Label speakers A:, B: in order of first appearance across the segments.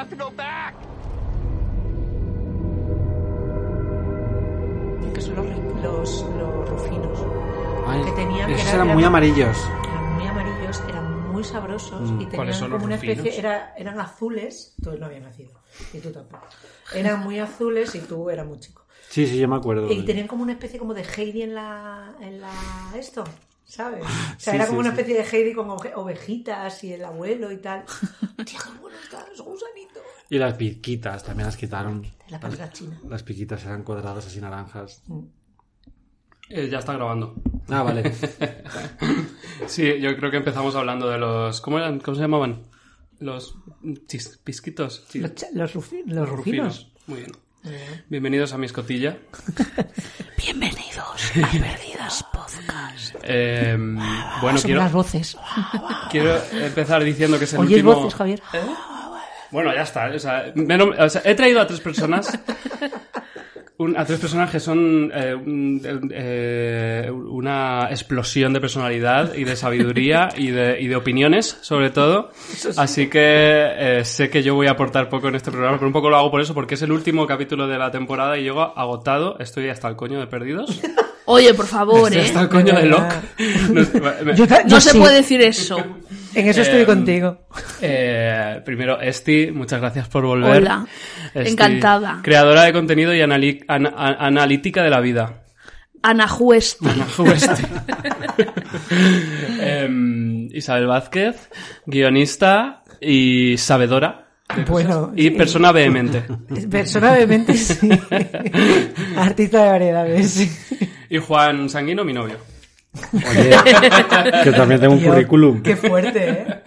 A: Have to go back.
B: Que son los, los, los rufinos.
C: Ay,
B: que tenían
C: esos
B: era-
C: eran
B: era-
C: muy amarillos.
B: Eran muy amarillos, eran muy sabrosos
C: Mm.
B: y tenían
D: ¿Cuáles son
B: como
D: los
B: una especie, era, eran azules, tú no habías nacido, y tú tampoco. Eran muy azules y tú eras muy chico.
C: Sí, sí, yo me acuerdo.
B: Y tenían como una especie como de Heidi en la, en la esto, ¿sabes? O sea,
C: Sí,
B: era
C: sí,
B: como una
C: sí.
B: especie de Heidi con ovejitas y el abuelo y tal. Tía, qué bueno están gusanitos.
C: Y las piquitas también las quitaron.
B: De la palabra china.
C: Las piquitas eran cuadradas así naranjas.
D: Eh, ya está grabando.
C: Ah, vale.
D: Sí, yo creo que empezamos hablando de los... ¿Cómo eran? ¿Cómo se llamaban? Los chis- pisquitos. Chis-
B: Los, cha- los, rufi- los rufinos.
D: Muy bien. Bienvenidos a mi escotilla.
B: Bienvenidos a Perdidas Podcast.
D: Eh, bueno,
B: Son
D: quiero,
B: las voces.
D: quiero empezar diciendo que es el
B: ¿Oyes
D: último...
B: voces, Javier?
D: Bueno, ya está. O sea, menos- o sea, he traído a tres personas. un- a tres personas que son eh, un- eh, una explosión de personalidad y de sabiduría y de, y de opiniones, sobre todo. Así que eh, sé que yo voy a aportar poco en este programa, pero un poco lo hago por eso, porque es el último capítulo de la temporada y llego agotado. Estoy hasta el coño de perdidos.
E: Oye, por favor,
D: Estoy
E: ¿eh?
D: hasta el coño de Locke. No, me-
B: Yo ta-
E: No
B: yo
E: se
B: sí.
E: puede decir eso.
B: En eso estoy
D: Eh,
B: contigo.
D: Eh, primero, Esti, muchas gracias por volver.
E: Hola.
D: Esti,
E: Encantada.
D: Creadora de contenido y anali- an- an- analítica de la vida.
E: Ana Juesti.
D: Esti. Em, Isabel Vázquez, guionista y sabedora.
B: Bueno,
D: y
B: sí.
D: persona vehemente.
B: Persona vehemente, sí. Artista de variedades. sí.
D: Y Juan Sanguino, mi novio.
C: Oye, que también tengo un
B: Tío,
C: currículum.
B: Qué fuerte, ¿eh?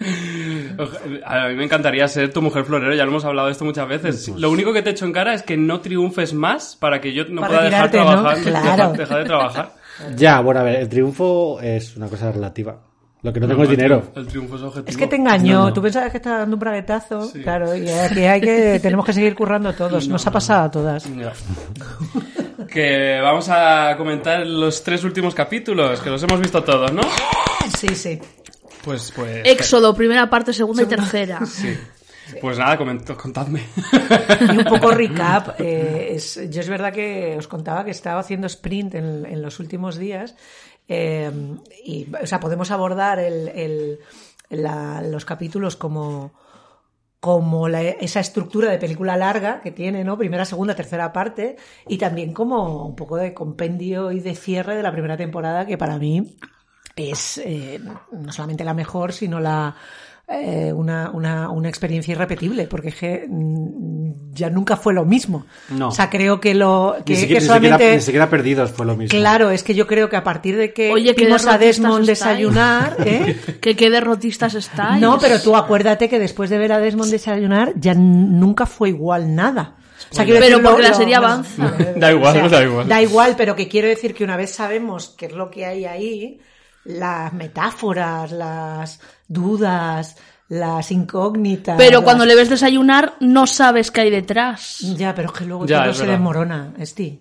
D: A mí me encantaría ser tu mujer florero, ya lo hemos hablado de esto muchas veces. Lo único que te echo en cara es que no triunfes más para que yo no
B: Para
D: pueda dejar,
B: tirarte, ¿no?
D: trabajar,
B: Claro.
D: dejar, dejar de trabajar.
C: Ya, bueno, a ver, el triunfo es una cosa relativa. Lo que no tengo es dinero.
D: triunfo- El triunfo es objetivo.
B: Es que te engañó. Tú pensabas que estaba dando un braguetazo. Claro, y aquí hay que, tenemos que seguir currando todos. Nos ha pasado a todas.
D: Que vamos a comentar los tres últimos capítulos, que los hemos visto todos, ¿no?
B: Sí, sí.
D: Pues, pues...
E: Éxodo, primera parte, segunda y tercera.
D: Sí. Pues nada, comento, contadme.
B: Y un poco recap. eh, es- yo es verdad que os contaba que estaba haciendo sprint en, en los últimos días. eh, y, o sea, podemos abordar el, el- la- los capítulos como como la- esa estructura de película larga que tiene, ¿no? Primera, segunda, tercera parte, y también como un poco de compendio y de cierre de la primera temporada, que para mí es eh, no solamente la mejor, sino la eh, una, una, una experiencia irrepetible, porque es que mm, ya nunca fue lo mismo.
C: No.
B: O sea, creo que lo que,
C: Ni siquiera,
B: que
C: ni siquiera-
B: solamente
C: ni siquiera perdidos fue lo mismo.
B: Claro, es que yo creo que a partir de que
E: Oye,
B: vimos a Desmond
E: estáis.
B: desayunar, ¿eh?
E: Que qué derrotistas estáis.
B: No, pero tú acuérdate que después de ver a Desmond desayunar ya nunca fue igual nada. O sea, quiero
E: Pero
B: decir,
E: porque
B: lo-
E: la
B: lo-
E: serie
B: bueno,
E: avanza.
B: eh,
D: Da igual, da igual.
B: Da igual, pero que quiero decir que una vez sabemos qué es lo que hay ahí, las metáforas, las dudas, las incógnitas.
E: Pero
B: las-
E: cuando le ves desayunar, no sabes qué hay detrás.
B: Ya, pero es que luego
D: Ya,
B: todo se
D: verdad.
B: desmorona, Esti.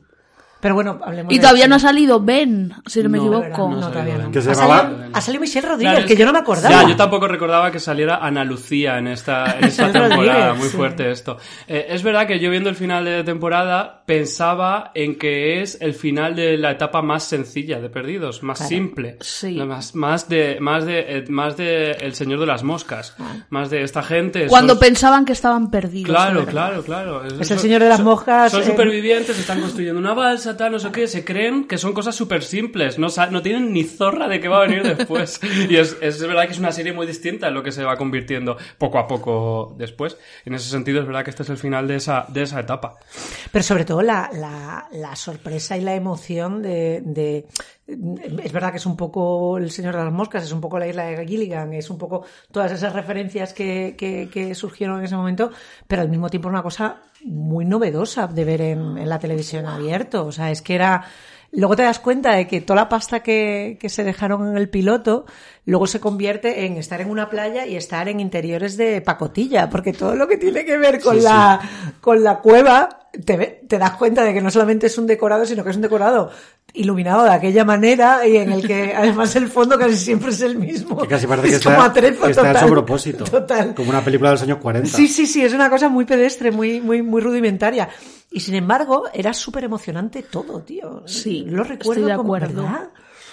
B: Pero bueno, hablemos
E: Y
B: de
E: todavía no ha salido Ben, si no me
D: No,
E: equivoco.
B: No, todavía no.
C: Que se
B: ha,
C: llamaba-
B: salido, ha salido Michelle Rodríguez,
D: Claro, es
B: que yo no me acordaba.
D: Ya, yo tampoco recordaba que saliera Ana Lucía en esta, en esta temporada.
B: Rodríguez,
D: Muy
B: sí.
D: fuerte esto. Eh, es verdad que yo viendo el final de temporada pensaba en que es el final de la etapa más sencilla de Perdidos, más
B: Claro.
D: simple.
E: Sí.
D: No, Más, más de, más de, eh, más de El Señor de las Moscas. Más de esta gente.
E: Cuando
D: son-
E: pensaban que estaban perdidos.
D: Claro, claro, claro.
B: Es el señor de las
D: son-
B: moscas,
D: Son
B: eh.
D: supervivientes, están construyendo una balsa, tal, no sé qué. Se creen que son cosas súper simples. No, no tienen ni zorra de qué va a venir después. y es, es verdad que es una serie muy distinta en lo que se va convirtiendo poco a poco después. En ese sentido, es verdad que este es el final de esa, de esa etapa.
B: Pero sobre todo la, la, la sorpresa y la emoción de, de- Es verdad que es un poco El Señor de las Moscas, es un poco la isla de Gilligan, es un poco todas esas referencias que, que, que surgieron en ese momento, pero al mismo tiempo una cosa muy novedosa de ver en, en la televisión abierto. O sea, es que era. Luego te das cuenta de que toda la pasta que, que se dejaron en el piloto luego se convierte en estar en una playa y estar en interiores de pacotilla, porque todo lo que tiene que ver con, la, con la cueva, te, te das cuenta de que no solamente es un decorado, sino que es un decorado iluminado de aquella manera y en el que además el fondo casi siempre es el mismo.
C: Que casi parece que
B: es como
C: está, que está
B: total.
C: hecho a propósito.
B: Total.
C: Como una película de los años 40.
B: Sí, sí, sí, es una cosa muy pedestre, muy, muy, muy rudimentaria. Y sin embargo, era súper emocionante todo, tío.
E: Sí,
B: lo
E: estoy
B: recuerdo
E: de
B: como,
E: acuerdo.
B: ¿verdad?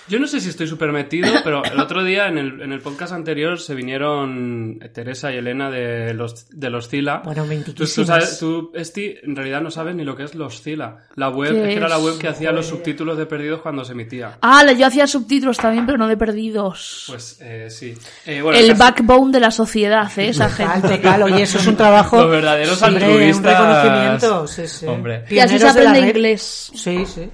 D: Yo no sé si estoy súper metido, pero el otro día en el, en el podcast anterior se vinieron Teresa y Elena de los, de los Cila.
B: Bueno,
D: Tú, tú,
B: mentiquísimas.
D: sabes, tú, Esti, en realidad no sabes ni lo que es los Cila. La web,
E: ¿Qué
D: es que era la web que hacía los subtítulos de Perdidos cuando se emitía.
E: Ah, yo hacía subtítulos también, pero no de perdidos.
D: Pues eh, sí. Eh, bueno,
E: el backbone de la sociedad, ¿eh? esa gente.
B: total, oye, eso es un trabajo.
D: Los verdaderos
B: Hombre,
D: altruistas.
B: Un reconocimiento, sí, sí.
D: Hombre.
E: Y así se aprende inglés.
B: Sí, sí.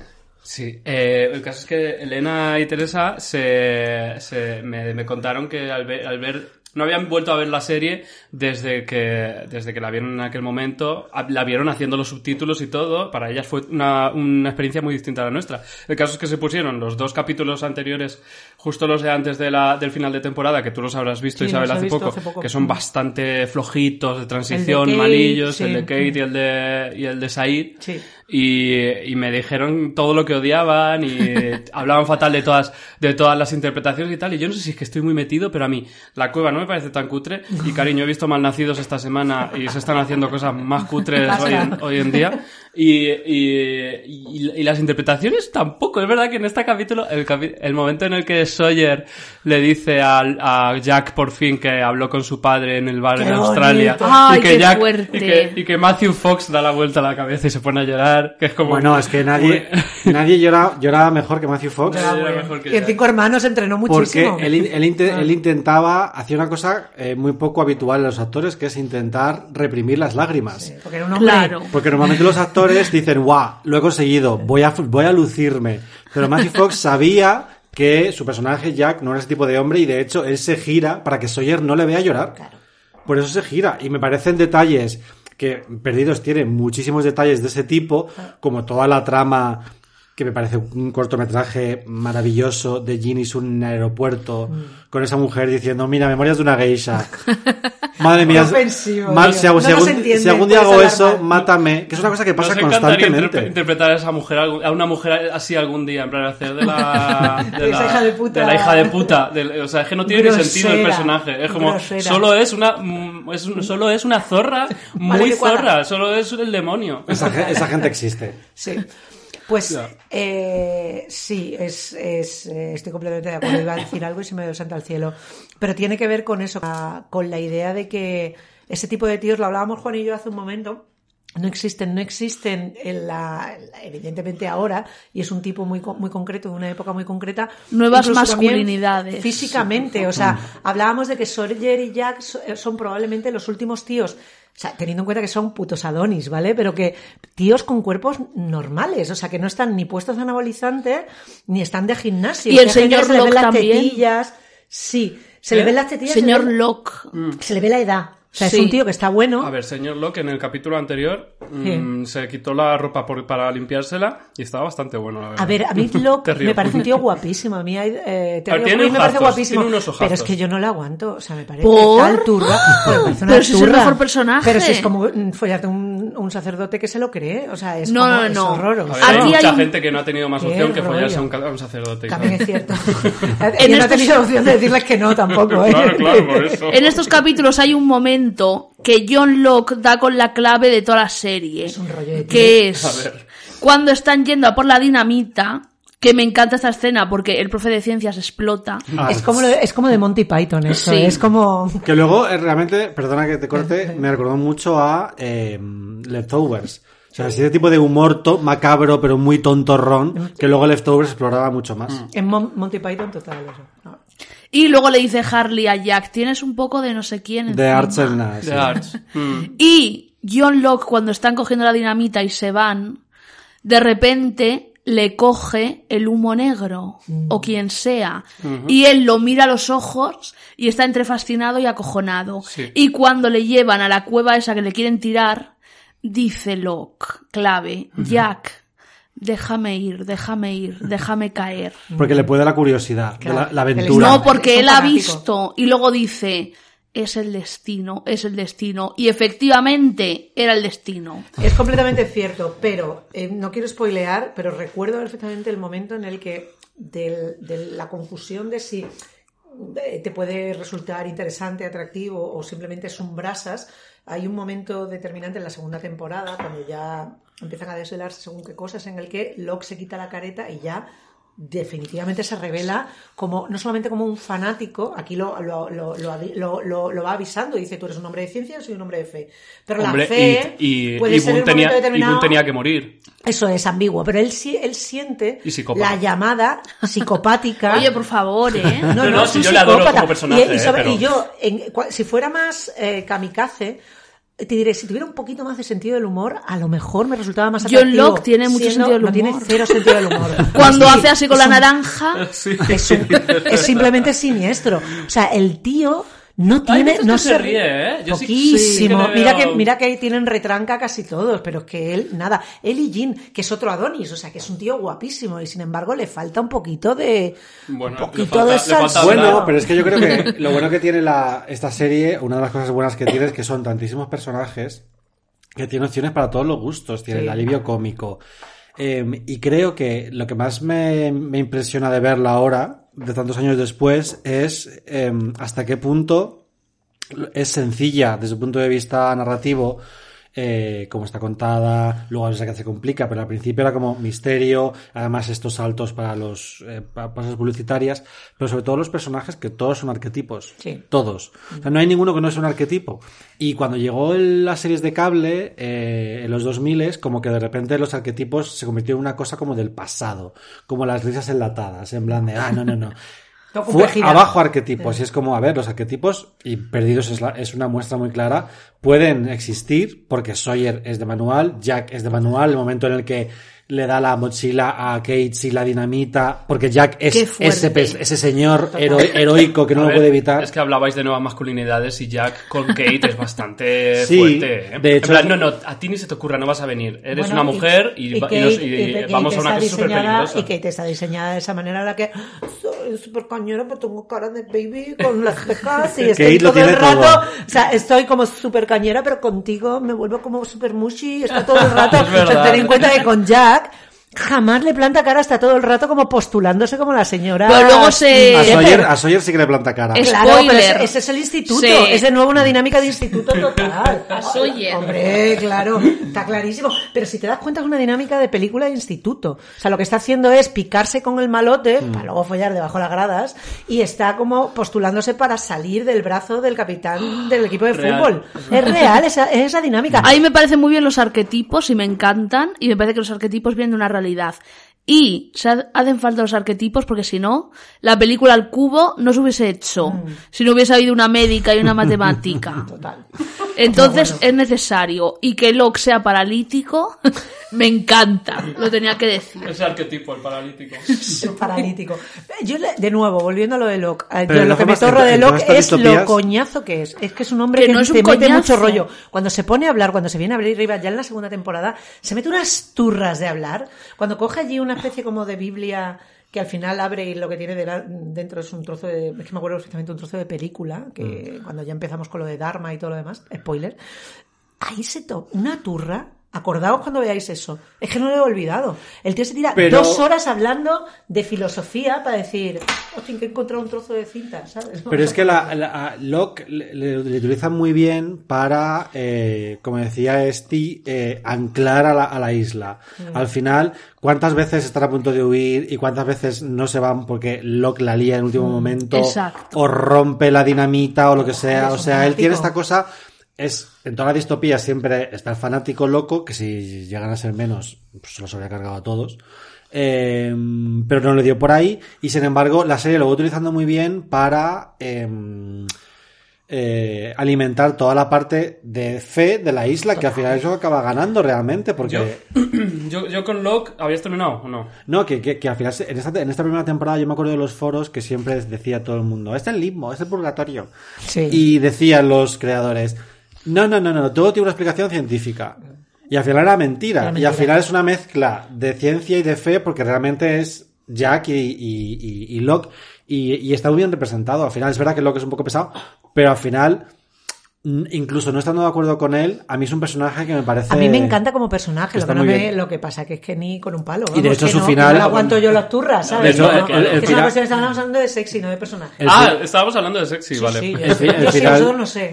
D: Sí, eh, el caso es que Elena y Teresa se, se- me, me contaron que al ver, al ver- no habían vuelto a ver la serie desde que, desde que la vieron en aquel momento, la vieron haciendo los subtítulos y todo, para ellas fue una, una experiencia muy distinta a la nuestra. El caso es que se pusieron los dos capítulos anteriores, justo los de antes de la, del final de temporada, que tú los habrás visto
B: Sí,
D: Isabel hace
B: visto
D: poco,
B: hace poco.
D: que son bastante flojitos, de transición,
B: Kate,
D: malillos,
B: sí.
D: el de Kate y el de, y el de Said.
B: Sí.
D: Y, y me dijeron todo lo que odiaban y hablaban fatal de todas, de todas las interpretaciones y tal. Y yo no sé si es que estoy muy metido, pero a mí la cueva no me parece tan cutre. Y cariño, he visto Malnacidos esta semana y se están haciendo cosas más cutres hoy en, hoy en día. Y, y, las interpretaciones tampoco. Es verdad que en este capítulo, el, capi- el momento en el que Sawyer le dice al- a Jack por fin que habló con su padre en el bar
B: Qué
D: en Australia.
E: Ay,
D: y que
E: qué
D: Jack,
E: fuerte.
D: Y que, y que Matthew Fox da la vuelta a la cabeza y se pone a llorar, que es como...
C: Bueno, es que nadie, nadie llora, lloraba mejor que Matthew Fox.
B: Ah, bueno.
D: mejor que
B: Y en. Cinco Hermanos entrenó
C: Porque
B: muchísimo.
C: él, él inte- él intentaba, hacía una cosa eh, muy poco habitual en los actores, que es intentar reprimir las lágrimas.
B: Porque era un hombre.
E: Claro.
C: Porque normalmente los actores dicen, guau, lo he conseguido, voy a, voy a lucirme. Pero Matthew Fox sabía que su personaje Jack no era ese tipo de hombre y de hecho él se gira para que Sawyer no le vea llorar. Por eso se gira. Y me parecen detalles que Perdidos tiene muchísimos detalles de ese tipo, como toda la trama que me parece un cortometraje maravilloso de Ginny en un aeropuerto con esa mujer diciendo, mira, memorias de una geisha. Madre mía,
B: Qué ofensivo,
C: mal,
B: tío.
C: si, algún-
B: No
C: si
B: nos
C: algún,
B: entiende,
C: si algún día hago eso, mátame. Que es una cosa que pasa
D: Nos
C: constantemente.
D: interpre- interpretar a esa mujer, a una mujer así algún día, en plan hacer de la...
B: De esa hija de puta.
D: de la hija de puta. del- o sea, es que no tiene ni sentido el personaje. Es como,
B: grosera.
D: solo es una, mm, es solo es una zorra muy zorra, solo es el demonio.
C: Esa, esa gente existe.
B: Sí. Pues eh, sí, es, es, eh, estoy completamente de acuerdo. Iba a decir algo y se me dio santo al cielo. Pero tiene que ver con eso, a- con la idea de que ese tipo de tíos, lo hablábamos Juan y yo hace un momento, no existen, no existen en la, evidentemente ahora, y es un tipo muy, muy concreto, de una época muy concreta.
E: Nuevas masculinidades.
B: Físicamente, o sea, hablábamos de que Sawyer y Jack eh, son probablemente los últimos tíos, o sea, teniendo en cuenta que son putos adonis, ¿vale? Pero que tíos con cuerpos normales, o sea, que no están ni puestos anabolizantes, ni están de gimnasio.
E: Y el señor Locke
B: las
E: también.
B: tetillas, sí, se
D: ¿Qué?
B: le ven las tetillas.
E: Señor
B: se le,
E: Locke.
B: se le ve la edad. O sea,
E: Sí.
B: es un tío que está bueno.
D: A ver, señor Locke, en el capítulo anterior mm, se quitó la ropa por- para limpiársela y estaba bastante bueno, la verdad.
B: A ver, a mí Locke
D: Te
B: me parece un tío guapísimo. A mí hay, eh, O'Quinn me parece guapísimo.
D: tiene unos ojazos.
B: pero es que yo no le aguanto. O sea, me parece
E: ¿Por?
B: tal parece una
E: Pero si es el mejor personaje.
B: Pero si es como mm, follarte un, un sacerdote que se lo cree. O sea, es
E: No,
B: como,
E: no,
B: es
E: no.
B: horroroso.
D: A ver, hay mucha
E: hay
D: gente que no ha tenido más opción que follarse a un, a sacerdote.
B: También es cierto.
E: En
B: yo no
E: estos-
B: tenido opción de decirles que no tampoco. ¿eh?
D: Claro, claro, por eso.
E: En estos capítulos hay un momento que John Locke da con la clave de toda la serie.
B: Es un rollo de.
E: Que es
D: A ver.
E: cuando están yendo a por la dinamita, que me encanta esta escena porque el profe de ciencias explota.
C: Ah,
B: Es como, es como de Monty Python eso.
E: Sí.
B: Es como...
C: Que luego, eh, realmente, perdona que te corte, me recordó mucho a eh, Leftovers. O sea, ese tipo de humor to- macabro, pero muy tontorrón, que luego Leftovers exploraba mucho más.
B: En Mon- Monty Python total eso. No.
E: Y luego le dice Harley a Jack, tienes un poco de no sé quién.
C: De
E: encima".
C: Arts and sí.
D: Arts. Mm.
E: Y John Locke, cuando están cogiendo la dinamita y se van, de repente le coge el humo negro, o quien sea, y él lo mira a los ojos y está entre fascinado y acojonado.
D: Sí.
E: Y cuando le llevan a la cueva esa que le quieren tirar, dice Locke, clave, Jack, déjame ir, déjame ir, déjame caer.
C: Porque le puede la curiosidad, la, la aventura.
E: No, porque él ha visto y luego dice, es el destino, es el destino. Y efectivamente era el destino.
B: Es completamente cierto, pero eh, no quiero spoilear, pero recuerdo perfectamente el momento en el que del- de la confusión de si te puede resultar interesante, atractivo o simplemente es un brasas. Hay un momento determinante en la segunda temporada, cuando ya empiezan a desvelarse según qué cosas, en el que Locke se quita la careta y ya definitivamente se revela como no solamente como un fanático, aquí lo, lo, lo, lo avi- lo- lo- lo va avisando, dice tú eres un hombre de ciencia, yo soy un hombre de fe. Pero
D: Hombre,
B: la fe
D: y, y,
B: puede
D: y
B: ser en un momento
D: tenía, y
B: determinado-
D: Boone tenía que morir.
B: Eso es ambiguo, pero él sí, él siente la llamada psicopática.
E: Oye, por favor, ¿eh?
B: No,
D: No,
B: no,
D: no,
B: es
D: si yo le adoro como personaje,
B: Y, y sobre-
D: eh, pero-
B: y yo, en- si fuera más eh, kamikaze, te diré, si tuviera un poquito más de sentido del humor, a lo mejor me resultaba más
E: John
B: atractivo.
E: Locke tiene mucho
B: siendo-
E: sentido del
B: No tiene
E: humor.
B: cero sentido del humor.
E: Cuando
B: Sí,
E: hace así con la
B: un-
E: naranja,
D: Sí.
B: Es, un- es simplemente siniestro. O sea, el tío no tiene, no se
D: se ríe, ¿eh? Yo
B: Poquísimo.
D: sí que le
B: mira que, mira que ahí tienen retranca casi todos, pero es que él, nada. Él y Jin, que es otro Adonis, o sea, que es un tío guapísimo y sin embargo le falta un poquito de,
D: Bueno,
B: un poquito
D: falta-
B: de salsa.
C: Bueno, pero es que yo creo que lo bueno que tiene la, esta serie, una de las cosas buenas que tiene es que son tantísimos personajes que tiene opciones para todos los gustos. Tiene
B: Sí.
C: el alivio cómico. Eh, y creo que lo que más me, me impresiona de verla ahora, de tantos años después, es eh, hasta qué punto es sencilla desde el punto de vista narrativo, eh, como está contada, luego a veces que se complica, pero al principio era como misterio, además estos saltos para los eh, pa- pasas publicitarias, pero sobre todo los personajes que todos son arquetipos,
B: Sí.
C: todos. O sea, no hay ninguno que no sea un arquetipo. Y cuando llegó el- las series de cable, eh, en los 2000 como que de repente los arquetipos se convirtieron en una cosa como del pasado, como las risas enlatadas, en plan de, ah, no, no, no. Fue abajo arquetipos, y es como, a ver, los arquetipos, y Perdidos es, la- es una muestra muy clara, pueden existir porque Sawyer es de manual, Jack es de manual, el momento en el que le da la mochila a Kate y la dinamita, porque Jack es ese, ese señor hero- heroico que no lo puede evitar.
D: Es que hablabais de nuevas masculinidades y Jack con Kate es bastante
C: Sí,
D: fuerte. ¿eh?
C: de
D: En
C: hecho-
D: plan, no, no, a ti ni se te ocurra, no vas a venir. Eres
B: Bueno,
D: una mujer y, va- y
B: Kate-
D: nos- y
B: y Kate
D: vamos a una
B: está
D: cosa súper
B: diseñada-
D: peligrosa.
B: Y Kate está diseñada de esa manera en la que soy súper cañera, pero tengo cara de baby con las cejas y estoy todo el rato,
C: todo.
B: o sea, estoy como súper cañera, pero contigo me vuelvo como súper mushy, está todo el rato.
D: Es
B: o sea, ten en cuenta que con Jack jamás le planta cara, está todo el rato como postulándose como la señora.
E: Pero luego se-
C: a. Sawyer, a Sawyer sí que le planta cara.
E: Es-
B: Claro, pero
E: Spoiler.
B: ese, ese es el instituto.
E: Sí.
B: Es de nuevo una dinámica de instituto total.
E: A Sawyer.
B: Hombre, claro, está clarísimo. Pero si te das cuenta es una dinámica de película de instituto. O sea, lo que está haciendo es picarse con el malote
C: Mm.
B: para luego follar debajo de las gradas y está como postulándose para salir del brazo del capitán del equipo de
D: Real.
B: fútbol. Es real esa, es esa dinámica.
E: A mí me parecen muy bien los arquetipos y me encantan. Y me parece que los arquetipos vienen de una realidad. Y se ha- hacen falta los arquetipos porque si no, la película al cubo no se hubiese hecho. Si no hubiese habido una médica y una matemática.
B: Total.
E: Entonces
B: Bueno.
E: es necesario. Y que Locke sea paralítico, me encanta. Lo tenía que decir.
D: Ese arquetipo, el paralítico.
B: El paralítico. Yo, le- de nuevo, volviendo a lo de Locke, yo lo que me torro de Locke es lo coñazo que es. Es que es un hombre
E: Que
B: que,
E: no es un
B: mete
E: coñazo.
B: mucho rollo. Cuando se pone a hablar, cuando se viene a abrir arriba ya en la segunda temporada, se mete unas turras de hablar. Cuando coge allí una especie como de Biblia que al final abre y lo que tiene de la- dentro es un trozo de, es que me acuerdo perfectamente un trozo de película, que cuando ya empezamos con lo de Dharma y todo lo demás, spoiler, ahí se toma una turra. Acordaos cuando veáis eso. Es que no lo he olvidado. El tío se tira
C: Pero-
B: dos horas hablando de filosofía para decir, hostia, que he encontrado un trozo de cinta, ¿sabes?
C: Pero es que la, Locke le, le- le utilizan muy bien para, eh, como decía Esti, eh, anclar a la, a la isla.
B: Mm.
C: Al final, ¿cuántas veces están a punto de huir y cuántas veces no se van porque Locke la lía en
B: Mm.
C: último momento
E: Exacto.
C: o rompe la dinamita o lo que sea? O sea, él tiene esta cosa, es, en toda la distopía siempre está el fanático loco, que si llegan a ser menos, pues se los habría cargado a todos. Eh, pero no le dio por ahí y sin embargo la serie lo va utilizando muy bien para em, eh, alimentar toda la parte de fe de la isla que al final eso acaba ganando realmente porque
D: Yo, yo con Locke, ¿habías terminado o no?
C: no que, que, que al final en esta, en esta primera temporada yo me acuerdo de los foros que siempre decía todo el mundo es el limbo es el purgatorio
B: Sí.
C: y decían los creadores no no no no todo tiene una explicación científica. Y al final era mentira,
B: Era
C: y al final es una mezcla de ciencia y de fe porque realmente es Jack y, y, y- y Locke y, y está muy bien representado. Al final es verdad que Locke es un poco pesado, pero al final, incluso no estando de acuerdo con él, a mí es un personaje que me parece...
B: A mí me encanta como personaje, lo que, no me- lo que pasa que es que ni con un palo.
C: Y de
B: vamos,
C: hecho
B: que
C: su
B: no,
C: final-
B: No aguanto yo las turras, ¿sabes?
C: De hecho,
B: No,
C: el- el- el
B: es una
C: final-
B: cuestión, estamos hablando de sexy, no de personaje.
C: El
D: ah,
C: fi-
D: estábamos hablando de sexy,
B: Sí,
D: vale.
B: sí, yo,
C: El fi- el
B: yo sí,
C: final-
B: eso no sé.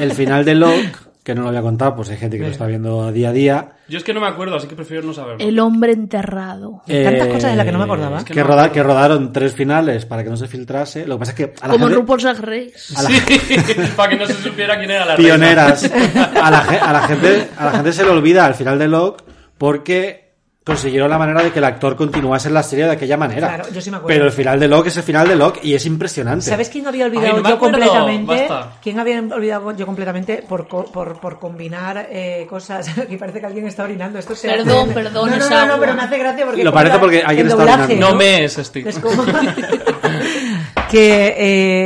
C: El final de Locke, que no lo voy a contar, pues hay gente que lo está viendo día a día.
D: Yo es que no me acuerdo, así que prefiero no saberlo.
E: El hombre enterrado.
B: Tantas cosas de las que no me acordaba.
C: Eh, Que,
D: que no
C: roda- que rodaron tres finales para que no se filtrase. Lo que pasa es que a la
E: Como en
C: gente-
E: RuPaul's Drag Race.
D: Sí, para que no se supiera quién era la reina.
C: pioneras. A la, ge- a la gente, a la gente se le olvida al final de Locke porque consiguieron la manera de que el actor continuase en la serie de aquella manera.
B: Claro, yo sí me acuerdo.
C: Pero el final de Locke es el final de Locke y es impresionante.
B: ¿Sabes quién había olvidado
D: Ay, no
B: yo completamente?
D: basta.
B: ¿Quién había olvidado yo completamente por, co- por, por combinar eh, cosas? Aquí parece que alguien está orinando. Esto se
E: Perdón,
B: hace-
E: perdón,
B: No, no, no, no, pero me hace gracia porque.
C: Lo parece porque alguien está
B: doblaje,
C: orinando.
D: No me es este.
B: Es como que,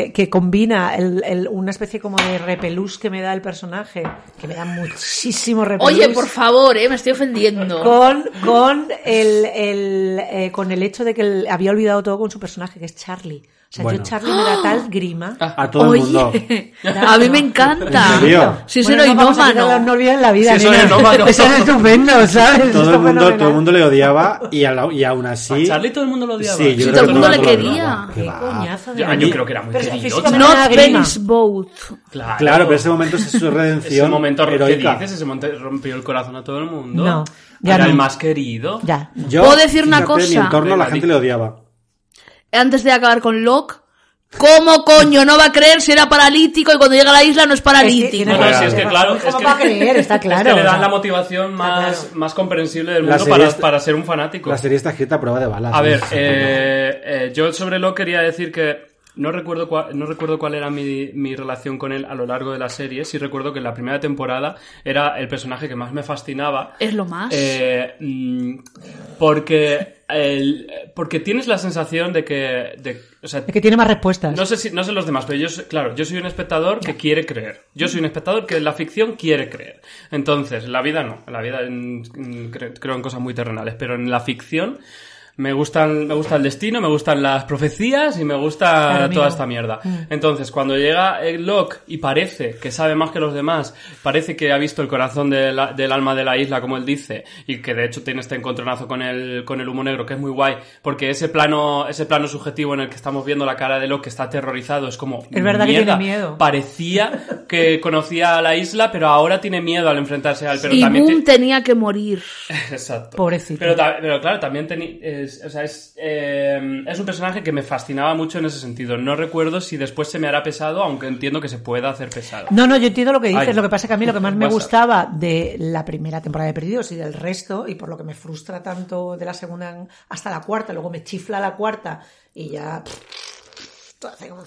B: eh, que combina el, el- una especie como de repelús que me da el personaje, que me da muchísimo repelús.
E: Oye, por favor, eh, me estoy ofendiendo.
B: Con, con, el, el, eh, con el hecho de que él había olvidado todo con su personaje, que es Charlie. O sea,
C: Bueno.
B: yo Charlie me da tal grima.
C: A todo el mundo.
E: Oye, a mí me encanta.
C: ¿En serio?
E: Si es
B: Bueno, no quitarle, No olviden la vida,
D: soy
B: nena.
D: heroinómano.
B: Eso es estupendo, ¿sabes?
C: Todo el, mundo, todo el mundo le odiaba y, la- y aún así.
D: A Charlie todo el mundo lo odiaba.
C: Sí, yo
E: Sí, todo el mundo le quería.
B: Qué coñazo de
D: Yo- yo creo que era muy querido.
E: Not. Venice Boat.
D: Claro,
C: Claro, pero ese momento es su redención.
D: Ese momento, ¿qué
C: heroica.
D: dices? Ese momento rompió el corazón a todo el mundo.
B: No, ya
D: Era
B: no.
D: el más querido.
B: Ya.
C: Yo,
E: ¿Puedo decir una
C: fíjate, En mi
E: cosa?
C: entorno la gente
D: di.
C: le odiaba.
E: Antes de acabar con Locke. ¿Cómo coño no va a creer si era paralítico y cuando llega a la isla no es paralítico?
D: No, no, si es que claro, es
B: ¿Cómo
D: que,
B: va a creer? Está claro,
D: es que le dan la motivación más,
B: claro.
D: más comprensible del mundo para,
C: está-
D: para ser un fanático.
C: La serie está escrita a prueba de balas.
D: A
C: ¿no?
D: ver, eh, eh, yo sobre lo quería decir que no recuerdo cuál, no recuerdo cuál era mi, mi relación con él a lo largo de la serie. Sí recuerdo que en la primera temporada era el personaje que más me fascinaba.
E: Es lo más.
D: Eh, mm, porque, el- porque tienes la sensación de que... de- o sea,
B: que tiene más respuestas.
D: no sé si, no sé los demás, pero yo, soy- claro, yo soy un espectador que quiere creer. Yo soy un espectador que en la ficción quiere creer. Entonces, en la vida no. En la vida mm, mm, cre- creo en cosas muy terrenales, pero en la ficción me gustan, me gusta el destino, me gustan las profecías y me gusta
B: Claro,
D: toda esta mierda. Entonces, cuando llega el Locke y parece que sabe más que los demás, parece que ha visto el corazón de la- del alma de la isla, como él dice, y que de hecho tiene este encontronazo con el, con el humo negro, que es muy guay, porque ese plano, ese plano subjetivo en el que estamos viendo la cara de Locke que está aterrorizado, es como.
B: Es verdad que tiene miedo.
D: Parecía que conocía a la isla, pero ahora tiene miedo al enfrentarse a él. Pero
E: y
D: también
E: tenía que morir.
D: Exacto.
B: Pobrecito.
D: Pero, pero claro, también teni- es, o sea, es, eh, es un personaje que me fascinaba mucho en ese sentido. No recuerdo si después se me hará pesado, aunque entiendo que se pueda hacer pesado.
B: No, no, yo entiendo lo que dices.
D: Ay.
B: lo que pasa es que a mí lo que más me gustaba de la primera temporada de Perdidos y del resto, y por lo que me frustra tanto de la segunda hasta la cuarta, luego me chifla la cuarta y ya todo hace como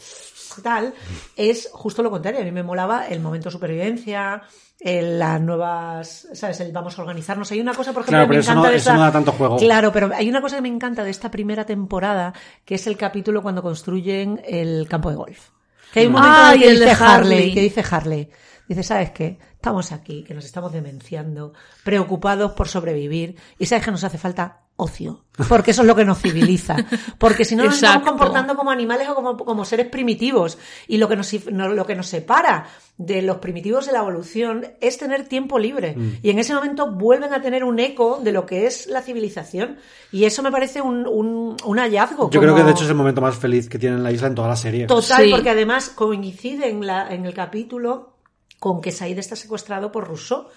B: tal, es justo lo contrario. A mí me molaba el momento supervivencia, el- las nuevas, ¿sabes? El vamos a organizarnos. Hay una cosa, por ejemplo,
C: Claro,
B: que me
C: pero eso
B: encanta
C: no-
B: de
C: eso
B: esta-
C: no da tanto juego.
B: Claro, pero hay una cosa que me encanta de esta primera temporada, que es el capítulo cuando construyen el campo de golf. Que hay un momento
E: Ah,
B: en el
E: y
B: que
E: el de
B: dice Harley,
E: Harley.
B: que dice Harley, dice, ¿sabes qué? Estamos aquí, que nos estamos demenciando, preocupados por sobrevivir, y sabes que nos hace falta ocio, porque eso es lo que nos civiliza, porque si no nos estamos comportando como animales o como, como seres primitivos, y lo que, nos, no- lo que nos separa de los primitivos de la evolución es tener tiempo libre,
C: Mm.
B: y en ese momento vuelven a tener un eco de lo que es la civilización, y eso me parece un, un, un hallazgo.
C: Yo creo que de hecho es el momento más feliz que tiene la isla en toda la serie.
B: Total,
E: Sí.
B: porque además coincide en, la, en el capítulo con que Said está secuestrado por Rousseau,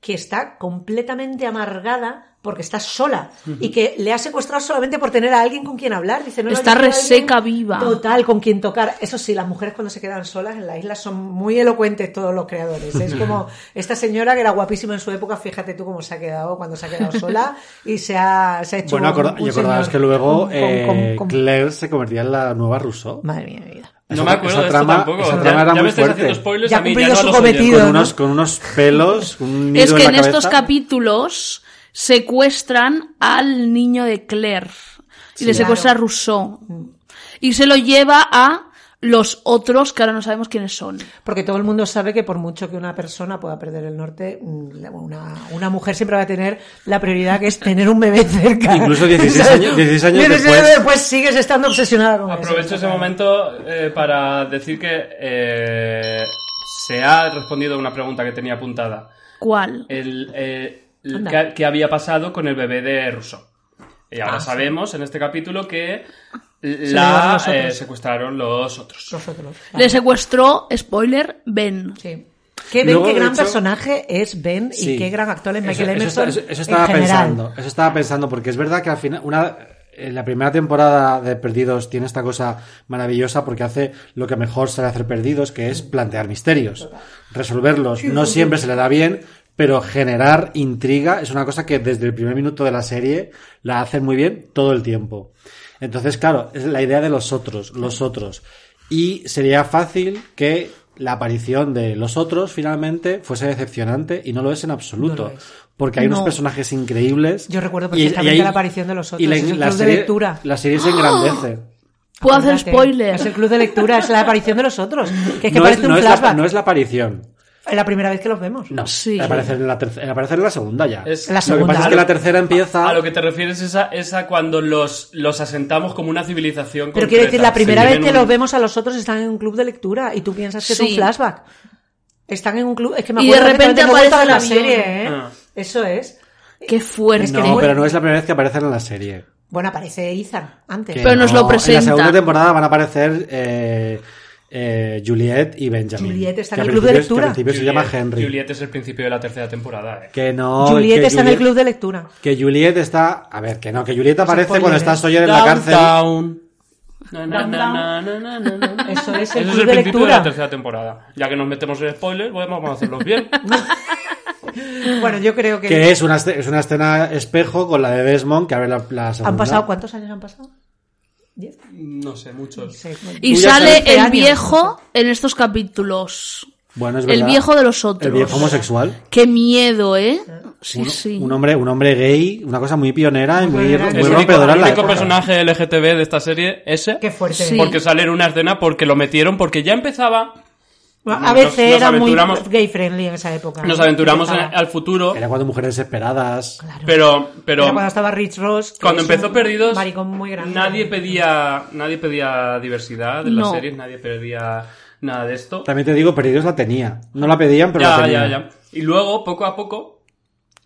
B: que está completamente amargada porque está sola y que le ha secuestrado solamente por tener a alguien con quien hablar. Dice, no,
E: Está reseca viva.
B: Total, con quien tocar. Eso sí, las mujeres cuando se quedan solas en la isla son muy elocuentes todos los creadores. Es como esta señora que era guapísima en su época, fíjate tú cómo se ha quedado cuando se ha quedado sola y se ha, se ha hecho
C: Bueno, acorda-
B: un- un
C: y acordaos
B: señor
C: que luego
B: con-
C: eh,
B: con- con-
C: Claire se convertía en la nueva Rousseau.
B: Madre mía, mi vida.
D: No me acuerdo
C: esa
D: de
C: trama-
D: tampoco.
C: esa
D: Ya-
C: trama era
D: ya
C: muy fuerte.
D: haciendo spoilers
B: Ya
D: a
B: ha cumplido
D: ya no a
B: su cometido.
C: Con
B: ¿no?
C: unos, con unos pelos, un nido
E: Es
C: en
E: que
C: la
E: en estos capítulos secuestran al niño de Claire y le
B: Sí.
E: secuestra a
B: Claro.
E: Rousseau y se lo lleva a los otros que ahora no sabemos quiénes son.
B: Porque todo el mundo sabe que por mucho que una persona pueda perder el norte, mm, una, una mujer siempre va a tener la prioridad que es tener un bebé cerca.
C: Incluso 16 años- 16 años
B: 16
C: después.
B: después sigues estando obsesionada con eso.
D: Aprovecho ese momento eh, para decir que eh, se ha respondido a una pregunta que tenía apuntada.
E: ¿Cuál?
D: El, eh. ¿Qué, qué había pasado con el bebé de Rousseau? Y ahora
B: Ah, sí.
D: sabemos en este capítulo que la
B: los otros.
D: eh, secuestraron los otros.
B: Nosotros.
E: Le secuestró, spoiler, Ben.
B: Sí. Qué, Ben,
C: Luego,
B: qué gran
C: hecho-
B: personaje es Ben
C: Sí.
B: y qué gran actor es Michael
C: eso,
B: Emerson.
C: eso- eso
B: en
C: estaba
B: general.
C: pensando, eso estaba pensando, porque es verdad que al final, una, en la primera temporada de Perdidos tiene esta cosa maravillosa porque hace lo que mejor sabe hacer Perdidos, que es plantear misterios, resolverlos. No siempre se le da bien, pero generar intriga es una cosa que desde el primer minuto de la serie la hacen muy bien todo el tiempo. Entonces, claro, es la idea de los otros, los otros. Y sería fácil que la aparición de los otros finalmente fuese decepcionante y no lo es en absoluto.
B: No lo es.
C: Porque hay unos
E: No.
C: personajes increíbles.
B: Yo recuerdo
C: y- y
B: perfectamente
C: hay-
B: la aparición de los otros.
C: Y la,
B: Es el
C: la
B: club de
C: serie,
B: lectura.
C: la serie se engrandece.
E: Puedo hacer spoiler.
B: Es el club de lectura, es la aparición de los otros. Que es que
C: no,
B: parece
C: es,
B: un
C: no es la,
B: flashback.
C: no es la aparición.
B: Es la primera vez que los vemos.
C: No,
E: Sí.
C: aparece en la, tercera, aparece en la segunda ya.
D: Es-
B: La
C: Lo que
B: segunda.
C: pasa es que la tercera empieza.
D: A lo que te refieres es a, es a cuando los, los asentamos como una civilización
B: Pero quiero decir, la
D: concreta.
B: primera
D: Se
B: vez que
D: un-
B: los vemos a los otros están en un club de lectura y tú piensas que es
E: Sí.
B: un flashback. Están en un club. Es que me
E: Y de
B: acuerdo
E: repente
B: la
E: aparece el avión.
B: serie, ¿eh?
D: Ah.
B: Eso es.
E: Qué fuerte.
C: no, pero no es la primera vez que aparecen en la serie.
B: Bueno, aparece Ethan antes.
C: Que
E: Pero nos
C: no,
E: lo presenta.
C: En la segunda temporada van a aparecer eh, eh, Juliet y Benjamin.
B: Juliet está en el club de
C: principio- que
B: lectura.
C: al principio se llama Henry.
D: Juliet es el principio de la tercera temporada. eh.
C: Que no.
B: Juliet
C: que
B: está en el
C: Juliet-
B: club de lectura.
C: Que Juliet está. A ver, que no, que Juliet aparece
B: spoiler,
C: cuando
B: ¿eh?
C: está Sawyer en la cárcel.
D: Na.
B: Eso es el
D: Ese
B: club de
D: principio de
B: lectura.
D: la tercera temporada. Ya que nos metemos en spoilers, pues vamos a hacerlos bien.
B: Bueno, yo creo que.
C: Que es una, es una escena espejo con la de Desmond que abre la, la segunda.
B: ¿Han pasado cuántos años han pasado? ¿Diez?
D: No sé, muchos.
B: Sí, bueno.
E: Y sale el
B: años,
E: viejo en estos capítulos.
C: Bueno, es
E: El
C: verdad.
E: viejo de los otros.
C: El viejo homosexual.
E: Qué miedo, ¿eh? Sí,
C: un,
E: sí.
C: un hombre, un hombre gay, una cosa muy pionera y
B: Muy
C: muy,
D: El único,
C: rompedora
D: el personaje LGTB de esta serie, ese.
B: Qué fuerte.
E: Sí.
D: Porque sale en una escena porque lo metieron, porque ya empezaba.
B: Bueno, a veces
D: nos
B: era muy gay friendly en esa época.
D: Nos
B: ¿no?
D: aventuramos en- al futuro,
C: Era cuando mujeres desesperadas.
B: Claro.
D: pero, pero
B: Era cuando estaba Rich Ross.
D: cuando empezó
B: un
D: Perdidos,
B: Maricón muy grande.
D: nadie pedía, nadie pedía diversidad en las series, nadie pedía nada de esto.
C: También te digo, Perdidos la tenía. No la pedían, pero la
D: Ya,
C: tenían.
D: ya, ya. Y luego, poco a poco,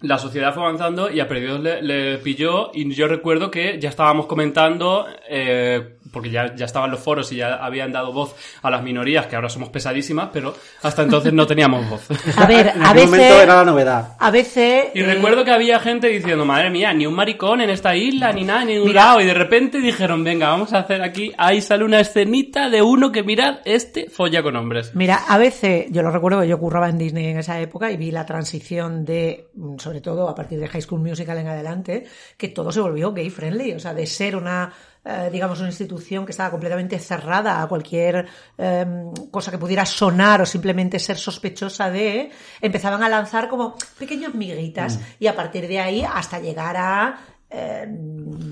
D: la sociedad fue avanzando y a Perdidos le, le pilló. Y yo recuerdo que ya estábamos comentando, eh, porque ya, ya estaban los foros y ya habían dado voz a las minorías, que ahora somos pesadísimas, pero hasta entonces no teníamos voz.
B: A ver,
C: En
B: a
C: momento
B: veces.
C: era la novedad.
B: A veces.
D: Y
B: eh,
D: recuerdo que había gente diciendo, madre mía, ni un maricón en esta isla, ni nada, ni en un
B: Mira.
D: lado. Y de repente dijeron, venga, vamos a hacer aquí, ahí sale una escenita de uno que mirad, este folla con hombres.
B: Mira, a veces, yo lo recuerdo que yo curraba en Disney en esa época y vi la transición de, mm, sobre todo a partir de High School Musical en adelante, que todo se volvió gay friendly, o sea, de ser una, eh, digamos, una institución que estaba completamente cerrada a cualquier eh, cosa que pudiera sonar o simplemente ser sospechosa de, empezaban a lanzar como pequeñas miguitas y a partir de ahí hasta llegar a eh,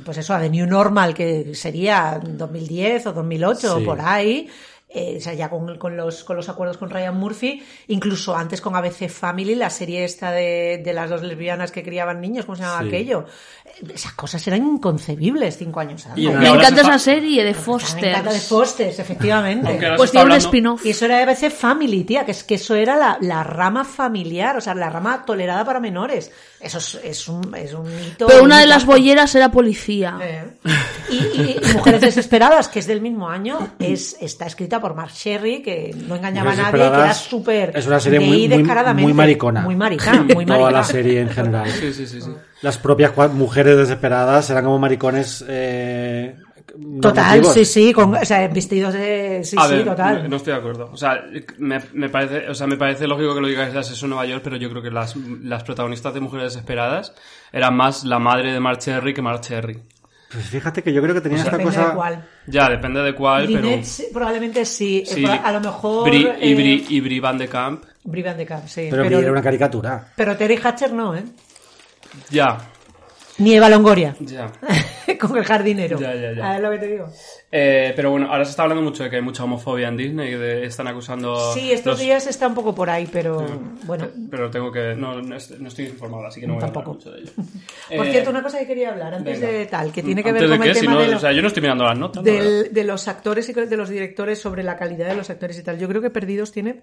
B: pues eso, a The New Normal, que sería 2010 o 2008
C: Sí.
B: o por ahí, eh, o sea, ya con, con los, con los acuerdos con Ryan Murphy, incluso antes con ABC Family, la serie esta de, de las dos lesbianas que criaban niños, ¿cómo se llamaba
C: Sí.
B: aquello? Eh, Esas cosas eran inconcebibles cinco años antes.
E: Me encanta esa serie de
B: Me encanta de
E: Fosters.
B: Efectivamente.
E: Pues tiene un spin-off.
B: Y eso era de ABC Family, tía, que es que eso era la, la rama familiar, o sea, la rama tolerada para menores. Eso es, es un, es un hito.
E: Pero una de las bolleras era policía.
B: Eh. Y, y- y Mujeres Desesperadas, que es del mismo año, es, está escrita por Mark Sherry, que no engañaba a nadie, que era súper
C: Es una serie muy, muy,
B: descaradamente.
C: muy maricona.
B: Muy marica, muy
C: Toda la serie en general.
D: Sí, sí, sí, sí.
C: Las propias mujeres desesperadas eran como maricones. Eh,
B: Total, sí, sí, con, o sea, vestidos de... Sí,
D: a
B: sí,
D: ver,
B: total.
D: no- no estoy de acuerdo. O sea, me, me parece, o sea, me parece lógico que lo digáis de Sexo en Nueva York, pero yo creo que las, las protagonistas de Mujeres Desesperadas eran más la madre de Mark Cherry que Mark Cherry.
C: Pues fíjate que yo creo que tenía esta
B: Depende
C: cosa.
B: de cuál.
D: Ya, depende de cuál,
B: Lynette,
D: pero...
B: sí, probablemente sí.
D: Sí,
B: Eh, a lo mejor...
D: Bri, y,
B: eh,
D: Bri, y Bri Van de Camp.
B: Bri Van de Kamp, sí.
C: Pero,
B: Pero,
C: era una caricatura.
B: pero Terry Hatcher no, ¿eh?
D: Ya,
B: Ni Eva Longoria.
D: ya.
B: con el jardinero.
D: Ya, ya, ya.
B: ¿Sabes Ah, lo que te digo?
D: Eh, pero bueno, ahora se está hablando mucho de que hay mucha homofobia en Disney y de, están acusando.
B: Sí, estos
D: los-
B: días está un poco por ahí, pero bueno.
D: Pero tengo que. No, no est- no estoy informado, así que no voy a hablar
B: Tampoco.
D: mucho de ello.
B: Por
D: Eh,
B: cierto, una cosa que quería hablar antes
D: venga.
B: de tal, que tiene que ver
D: ¿Antes de
B: con el
D: qué? Si
B: tema
D: no,
B: de, lo-
D: O sea, yo no estoy mirando las notas.
B: de los actores y de los directores sobre la calidad de los actores y tal. Yo creo que Perdidos tiene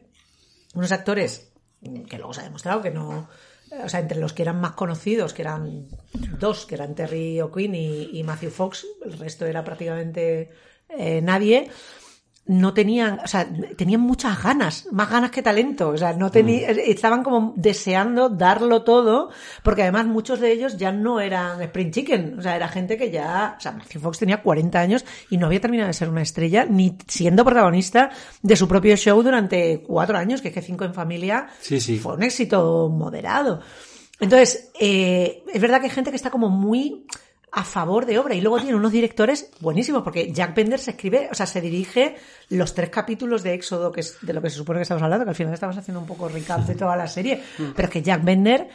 B: unos actores que luego se ha demostrado que no. O sea, entre los que eran más conocidos, que eran dos, que eran Terry O'Quinn y, y Matthew Fox, el resto era prácticamente eh, nadie. No tenían, o sea, tenían muchas ganas, más ganas que talento. O sea, no tenían, estaban como deseando darlo todo, porque además muchos de ellos ya no eran Spring Chicken. O sea, era gente que ya, o sea, Matthew Fox tenía 40 años y no había terminado de ser una estrella, ni siendo protagonista de su propio show durante cuatro años, que es que Cinco en Familia
C: Sí, sí.
B: fue un éxito moderado. Entonces, eh, es verdad que hay gente que está como muy a favor de obra y luego tiene unos directores buenísimos porque Jack Bender se escribe, o sea, se dirige los tres capítulos de Éxodo, que es de lo que se supone que estamos hablando, que al final estamos haciendo un poco recap de toda la serie, pero es que Jack Bender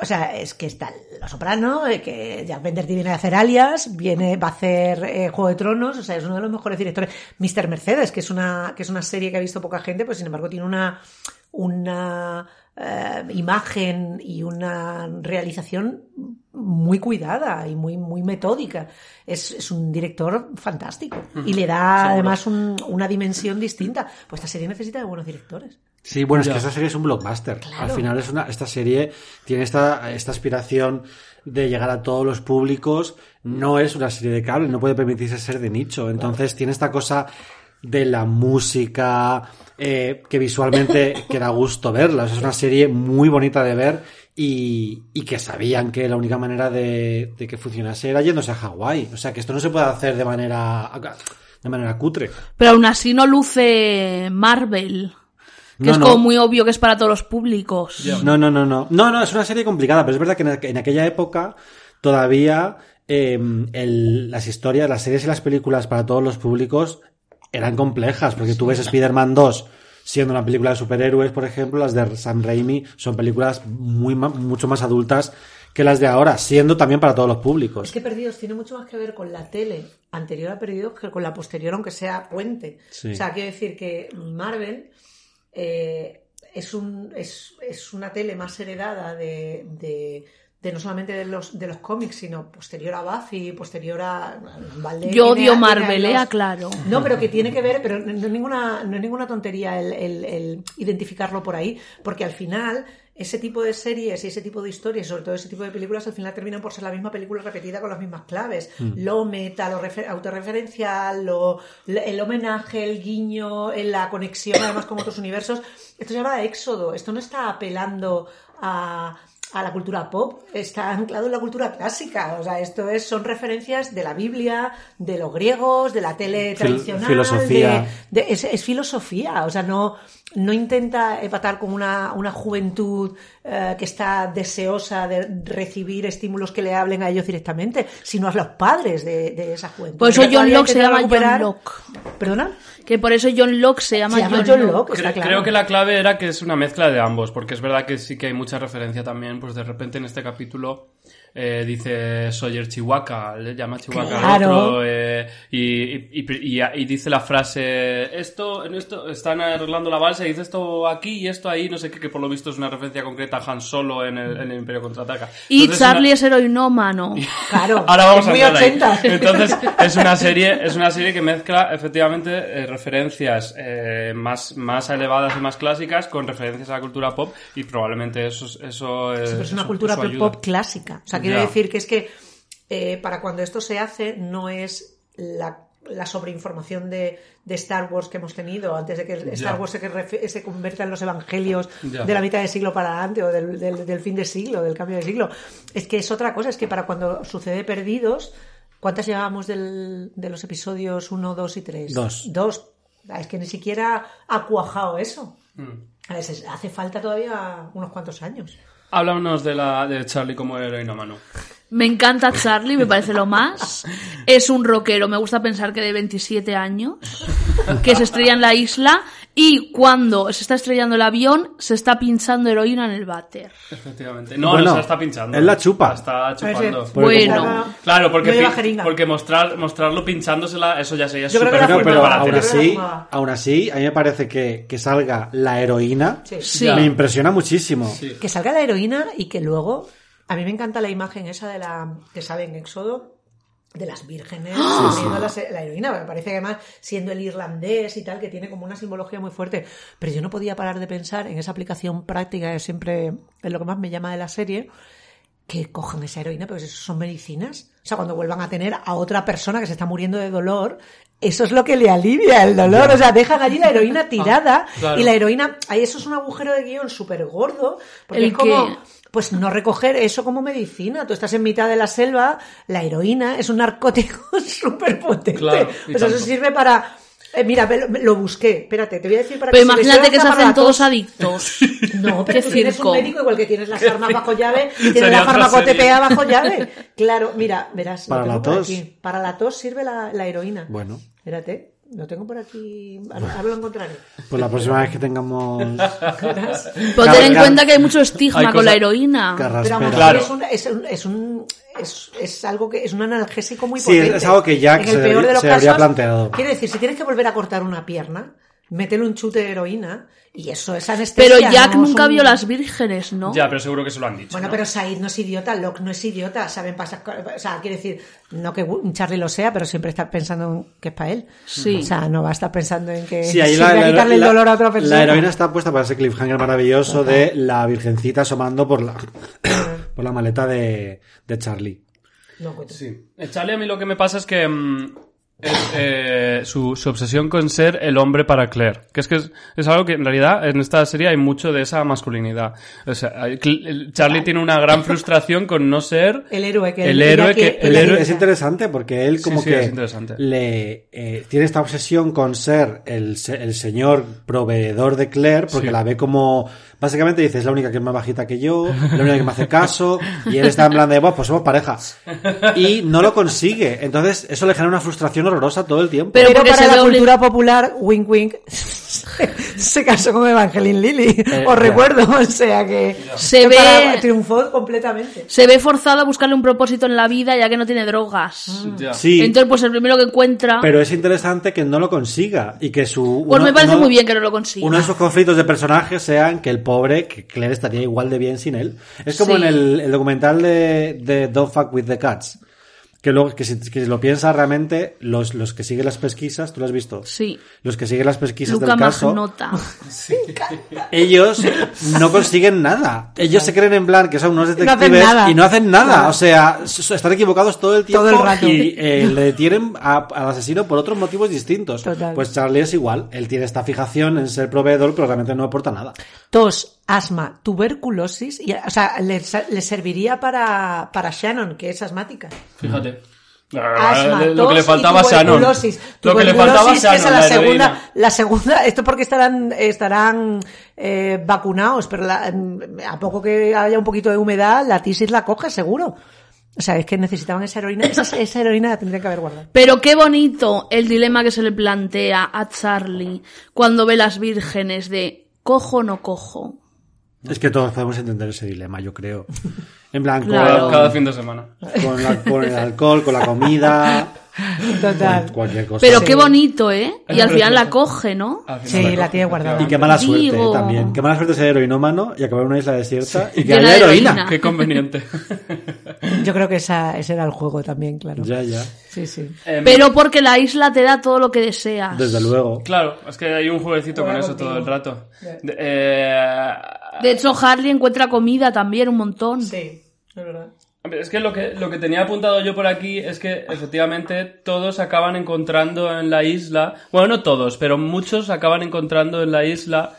B: o sea, es que está Los Soprano, eh, que Jack Bender viene a hacer alias, viene, va a hacer eh, Juego de Tronos, o sea, es uno de los mejores directores. Mr. Mercedes, que es una, que es una serie que ha visto poca gente, pues sin embargo tiene una, una eh, imagen y una realización muy cuidada y muy, muy metódica. Es, es un director fantástico. Y le da además un- una dimensión distinta. Pues esta serie necesita de buenos directores.
C: Sí, bueno, es que esta serie es un blockbuster. Al final es una, esta serie tiene esta, esta aspiración de llegar a todos los públicos. No es una serie de cable, no puede permitirse ser de nicho. Entonces tiene esta cosa de la música, eh, que visualmente que da gusto verla. O sea, es una serie muy bonita de ver y, y que sabían que la única manera de, de que funcionase era yéndose a Hawái. O sea, que esto no se puede hacer de manera, de manera cutre.
E: Pero aún así no luce Marvel. Que
C: No,
E: es
C: no.
E: como muy obvio que es para todos los públicos.
C: No, no, no, no. No, no, es una serie complicada, pero es verdad que en, aqu- en aquella época todavía eh, el- las historias, las series y las películas para todos los públicos eran complejas, porque tú ves Spider-Man 2 siendo una película de superhéroes, por ejemplo, las de Sam Raimi son películas muy mucho más adultas que las de ahora, siendo también para todos los públicos.
B: Es que Perdidos tiene mucho más que ver con la tele anterior a Perdidos que con la posterior, aunque sea puente.
C: Sí.
B: O sea, quiero decir que Marvel eh, es, un, es, es una tele más heredada de, de, de no solamente de los, de los cómics, sino posterior a Buffy, posterior a... Valdés,
E: Yo odio
B: a-
E: Marvel,
B: viene a
E: eh,
B: los-
E: aclaro.
B: no, pero que tiene que ver, pero no es ninguna, no es ninguna tontería el, el- el identificarlo por ahí, porque al final ese tipo de series y ese tipo de historias, sobre todo ese tipo de películas, al final terminan por ser la misma película repetida con las mismas claves. Lo meta, lo refer- autorreferencial, lo, el homenaje, el guiño, la conexión además con otros universos. Esto se llama éxodo, esto no está apelando a a la cultura pop, está anclado en la cultura clásica. O sea, esto es, son referencias de la Biblia, de los griegos, de la tele tradicional.
C: filosofía.
B: de- de- es, es filosofía. O sea, no, no intenta empatar con una, una juventud eh, que está deseosa de recibir estímulos que le hablen a ellos directamente, sino a los padres de, de esa juventud.
E: Por eso John Locke se llama John
B: recuperar-
E: Locke.
B: ¿Perdona?
E: Que por eso John Locke se llama,
B: Se llama
E: John,
B: John
E: Locke.
B: Locke.
D: Cre-
B: está claro.
D: Creo que la clave era que es una mezcla de ambos, porque es verdad que sí que hay mucha referencia también, pues de repente en este capítulo eh, dice Sawyer Chihuahua, le llama Chihuahua al
B: Claro.
D: otro, eh, y, y- y- y- y dice la frase, esto, en esto, están arreglando la balsa y dice esto aquí y esto ahí, no sé qué, que por lo visto es una referencia concreta a Han Solo en el, en el Imperio Contraataca.
E: Y
D: Entonces,
E: Charlie
D: una-
E: es heroinómano.
B: Claro.
D: Ahora vamos
B: es
D: a
B: muy
D: entrar ahí.
B: 80.
D: Entonces, es una serie, es una serie que mezcla efectivamente eh, referencias eh, más, más elevadas y más clásicas con referencias a la cultura pop y probablemente eso, es- eso es.
B: Sí, pero es una
D: eso-
B: cultura
D: eso
B: pop clásica. O sea, quiero decir que es que eh, para cuando esto se hace no es la, la sobreinformación de, de Star Wars que hemos tenido antes de que Star. Wars se, convierta en los evangelios de la mitad de siglo para adelante o del, del- del fin de siglo, del cambio de siglo. Es que es otra cosa, es que para cuando sucede Perdidos, ¿cuántas llevábamos del- de los episodios 1, 2 y 3?
C: Dos.
B: Dos. Es que ni siquiera ha cuajado eso.
D: Mm.
B: A veces hace falta todavía unos cuantos años.
D: Háblanos de, la, de Charlie como heroinómano.
E: Me encanta Charlie, me parece lo más. Es un rockero, me gusta pensar que de 27 años, que se estrella en la isla. Y cuando se está estrellando el avión, se está pinchando heroína en el váter.
D: Efectivamente. No,
C: Bueno,
D: no se la está pinchando.
C: él la chupa.
D: La está chupando.
E: Bueno.
D: Claro, porque,
B: No
D: porque mostrar, mostrarlo pinchándosela, eso ya sería súper
B: la
C: Pero, aún así,
B: fumaba.
C: aún así, a mí me parece que, que salga la heroína
B: Sí.
E: Sí.
C: Me impresiona muchísimo.
D: Sí.
B: Que salga la heroína y que luego. A mí me encanta la imagen esa de la. que sale en Éxodo. De las vírgenes bebiendo la, la heroína. Me parece que además, siendo el irlandés y tal, que tiene como una simbología muy fuerte. Pero yo no podía parar de pensar en esa aplicación práctica que siempre es lo que más me llama de la serie. Que cojan esa heroína, pero eso son medicinas. O sea, cuando vuelvan a tener a otra persona que se está muriendo de dolor, eso es lo que le alivia el dolor. O sea, dejan allí la heroína tirada
D: claro.
B: y la heroína, ahí eso es un agujero de guion súper gordo, porque
E: El
B: es como,
E: que-
B: pues no recoger eso como medicina. Tú estás en mitad de la selva, la heroína es un narcótico súper potente.
D: Claro,
B: sea, eso sirve para... eh, mira, lo, lo busqué. Espérate, te voy a decir para
E: Pero
B: que
E: imagínate que se hacen todos
B: tos.
E: adictos.
B: No, pero
E: Qué
B: tú tienes un médico igual que tienes las armas bajo llave, tienes
D: Sería
B: la farmacotepea bajo llave. Claro, mira, verás. lo
C: Para la
B: por
C: tos.
B: aquí. Para la tos sirve la, la heroína.
C: Bueno,
B: Espérate, lo tengo por aquí. Ahora lo encontraré.
C: pues la próxima vez que tengamos.
E: Pero ten en cuenta que hay mucho estigma
D: Hay
E: con
D: cosa-
E: la heroína.
B: Pero vamos,
D: Claro.
B: es un, es un, es un- es- es algo que es un analgésico muy
C: Sí,
B: potente.
C: es algo que Jack
B: En
C: se
B: el peor
C: debería-
B: de los
C: se habría planteado.
B: Quiero decir, si tienes que volver a cortar una pierna, métele un chute de heroína y eso es anestesia.
E: Pero Jack
B: no
E: nunca
B: un-
E: vio las vírgenes, ¿no?
D: Ya, pero seguro que se lo han dicho.
B: Bueno,
D: ¿no?
B: pero Said no es idiota, Locke no es idiota, saben pasar. O sea, quiere decir, no que Charlie lo sea, pero siempre está pensando en que es para él.
E: Sí.
B: O sea, no va a estar pensando en que
C: Sí, ahí la,
B: a
C: la-
B: quitarle el
C: la-
B: dolor a otra persona.
C: la heroína está puesta para ese cliffhanger maravilloso de la virgencita asomando por la, por la maleta de, de Charlie.
B: No.
D: Sí. El Charlie a mí lo que me pasa es que mm, es, eh, su, su obsesión con ser el hombre para Claire. Que es que es, es algo que en realidad en esta serie hay mucho de esa masculinidad. O sea, Charlie tiene una gran frustración con no ser
B: El héroe que
D: el héroe que héroe
C: Es interesante porque él
D: Sí,
C: como
D: sí,
C: que
D: es interesante.
C: le eh, tiene esta obsesión con ser el, el señor proveedor de Claire porque
D: Sí.
C: la ve como básicamente dice es la única que es más bajita que yo, la única que me hace caso y él está en plan de bueno pues somos pareja y no lo consigue entonces eso le genera una frustración horrorosa todo el tiempo.
E: Pero
B: Pero,
E: porque
B: para la cultura popular, Wink Wink se casó con Evangeline Lilly.
C: Eh,
B: Os
C: ya.
B: recuerdo, o sea que,
E: Se
B: que
E: ve-
B: para- triunfó completamente.
E: Se ve forzado a buscarle un propósito en la vida ya que no tiene drogas.
D: Ya.
C: Sí,
E: Entonces, pues el primero que encuentra.
C: pero es interesante que no lo consiga y que su
E: pues
C: uno-
E: me parece
C: uno-
E: muy bien que no lo consiga.
C: Uno de esos conflictos de personajes sean que el pobre, que Claire estaría igual de bien sin él. Es como
E: Sí.
C: en el, el documental de, de Don't Fuck With The Cats. Que, luego, que, si, que si lo piensas realmente, los, los que siguen las pesquisas, ¿tú lo has visto?
E: Sí.
C: Los que siguen las pesquisas
E: Luca
C: del caso,
E: Magnota.
C: ellos no consiguen nada. Ellos se creen en plan que son unos
B: No hacen
C: detectives
B: nada.
C: y no hacen nada.
B: Claro.
C: O sea, están equivocados todo el tiempo
B: Todo el rato.
C: y eh, le detienen a- al asesino por otros motivos distintos.
B: Total.
C: Pues Charlie es igual. Él tiene esta fijación en ser proveedor, pero realmente no aporta nada.
B: Tos, asma, tuberculosis, y, o sea, le, le serviría para, para Shannon, que es asmática.
D: Fíjate.
B: Asma,
D: lo que le faltaba a
B: y
D: Shannon.
B: tuberculosis.
D: Lo que le faltaba
B: que es la,
D: la
B: segunda, la segunda, esto porque estarán, estarán eh, vacunados, pero la- a poco que haya un poquito de humedad, la tisis la coge seguro. O sea, es que necesitaban esa heroína, esa, esa heroína la tendrían que haber guardado.
E: Pero qué bonito el dilema que se le plantea a Charlie cuando ve las vírgenes de cojo no cojo.
C: Es que todos podemos entender ese dilema, yo creo. En plan, con,
E: Claro.
D: Cada fin de semana.
C: con, la- con el alcohol, con la comida,
B: Total.
C: con cualquier cosa.
E: Pero qué bonito, ¿eh? Y al final la coge, ¿no?
B: Sí,
D: la
B: tiene guardada.
C: Y qué mala suerte eh,
E: Digo.
C: también. Qué mala suerte ser heroinómano y acabar en una isla desierta y que haya heroína.
E: heroína.
D: Qué conveniente.
B: Yo creo que esa, ese era el juego también, claro.
C: Ya, ya.
B: Sí, sí.
D: Em,
E: Pero porque la isla te da todo lo que deseas.
C: Desde luego.
D: Claro, es que hay un jueguecito
B: Juega
D: con eso
B: contigo.
D: todo el rato. Eh,
E: De hecho, Harley encuentra comida también un montón.
B: Sí, es verdad.
D: Es que lo que lo que tenía apuntado yo por aquí es que efectivamente todos acaban encontrando en la isla, bueno, no todos, pero muchos acaban encontrando en la isla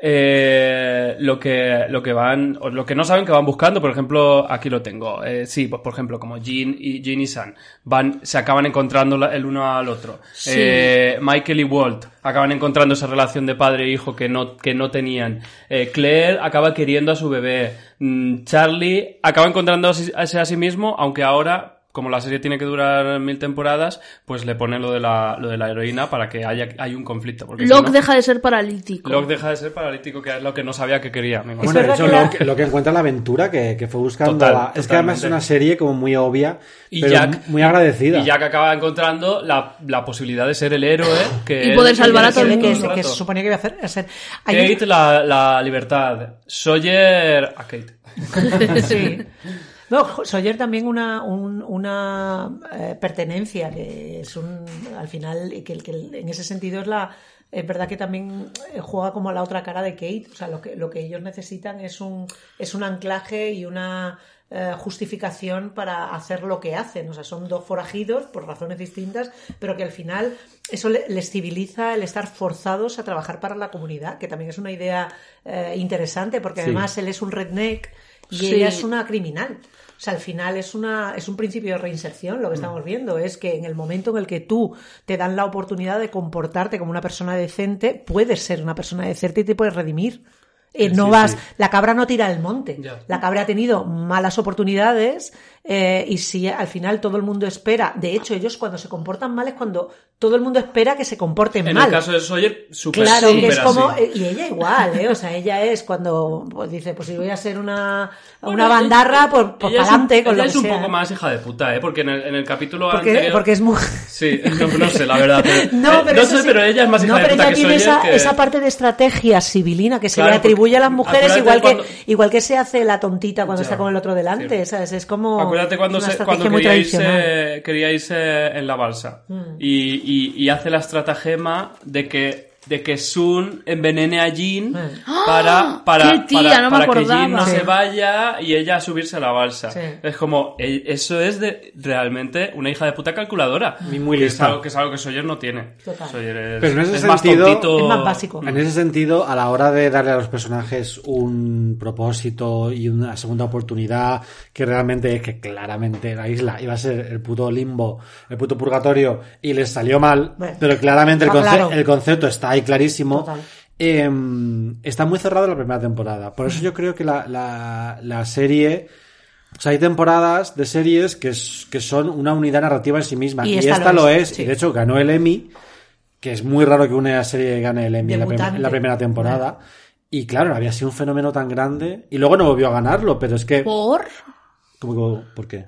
D: eh, lo que lo que van o lo que no saben que van buscando. Por ejemplo, aquí lo tengo. Eh, sí, pues por ejemplo como Jean y Jean y Sam van se acaban encontrando la- el uno al otro.
E: Sí.
D: Eh, Michael y Walt acaban encontrando esa relación de padre e hijo que no, que no tenían. Eh, Claire acaba queriendo a su bebé. Mm, Charlie acaba sí- a sí mismo, aunque ahora como la serie tiene que durar mil temporadas, pues le pone lo de la, lo de la heroína para que haya hay un conflicto. Porque si
E: Locke
D: no,
E: deja de ser paralítico.
D: Locke deja de ser paralítico, que es lo que no sabía que quería. me imagino.
C: Bueno, de hecho,
B: que la-
C: lo, que, encuentra la aventura que, que fue buscando.
D: Total,
C: es que además es una serie como muy obvia,
D: Y
C: pero
D: Jack-
C: muy agradecida.
D: Y Jack acaba encontrando la, la posibilidad de ser el héroe que
E: Y
D: él
E: poder salvar a todo el
B: que, se suponía que iba a hacer. a ser-
D: Kate, la, la libertad. Sawyer, a Kate.
B: Sí. No, Sawyer también una, un- una eh, pertenencia, que es un, al final, y que, que en ese sentido es la, es verdad que también eh, juega como la otra cara de Kate, o sea, lo que, lo que ellos necesitan es un, es un anclaje y una eh, justificación para hacer lo que hacen, o sea, son dos forajidos por razones distintas, pero que al final eso le- les civiliza el estar forzados a trabajar para la comunidad, que también es una idea eh, interesante, porque
C: Sí.
B: además él es un redneck y
E: Sí.
B: ella es una criminal. O sea, al final es, una, es un principio de reinserción. Lo que estamos viendo es que en el momento en el que tú te dan la oportunidad de comportarte como una persona decente, puedes ser una persona decente y te puedes redimir. Eh, no
C: sí,
B: vas,
C: sí.
B: la cabra no tira el monte.
D: Ya.
B: La cabra ha tenido malas oportunidades eh, y si al final todo el mundo espera, de hecho ellos cuando se comportan mal es cuando todo el mundo espera que se comporten
D: En
B: mal.
D: el caso de Sawyer, súper
B: Claro, que es como,
D: así.
B: y ella igual, ¿eh? O sea, ella es cuando pues, dice, pues si voy a ser una,
D: Bueno,
B: una bandarra, pues, pues para adelante con
D: ella
B: lo
D: es
B: que
D: un
B: sea.
D: poco más hija de puta, ¿eh? Porque en el, en el capítulo
B: porque,
D: anterior...
B: porque es muy...
D: Sí, no, no sé, la verdad. Pero,
B: No,
D: eh,
B: pero, eso
D: sé,
B: sí.
D: pero ella es más hija
B: No,
D: de
B: pero
D: puta
B: ella
D: que
B: tiene
D: Sawyer.
B: esa,
D: que-
B: esa parte de estrategia civilina que se
D: Claro,
B: le atribuye a las mujeres, igual que,
D: cuando-
B: igual que se hace la tontita cuando
D: Ya.
B: está con el otro delante,
D: Sí.
B: ¿sabes? Es como
D: Acuérdate cuando, se, cuando
B: muy
D: quería,
B: tradicional. Mm.
D: irse, quería irse en la balsa y, y- y hace la estratagema de que de que Sun envenene a Jin para, para,
E: ¡Ah! ¡Qué tía!
D: para,
E: No me
D: para que Jin no
B: Sí.
D: se vaya y ella subirse a la balsa.
B: Sí.
D: Es como, eh, eso es de realmente una hija de puta calculadora.
C: Y muy
D: que es
C: lista.
D: algo que es algo que Sawyer no tiene.
B: Total.
D: Sawyer es,
C: Pero en ese
D: es más
C: sentido-
D: tontito.
B: Es más básico.
C: En ese sentido, a la hora de darle a los personajes un propósito y una segunda oportunidad, que realmente es que claramente la isla iba a ser el puto limbo, el puto purgatorio, y les salió mal,
B: Bueno,
C: pero claramente el, conce-
B: claro.
C: el concepto está ahí clarísimo.
B: Total.
C: Eh, está muy cerrado la primera temporada. Por eso yo creo que la, la, la serie. O sea, hay temporadas de series que, es- que son una unidad narrativa en sí misma.
B: Y
C: Y,
B: esta
C: esta,
B: lo es,
C: es.
B: sí.
C: Y de hecho ganó el Emmy, que es muy raro que una serie gane el Emmy en la, en primera temporada. Y claro, había sido un fenómeno tan grande. Y luego no volvió a ganarlo, pero es que.
E: ¿Por?
C: ¿Cómo que- ¿Por qué?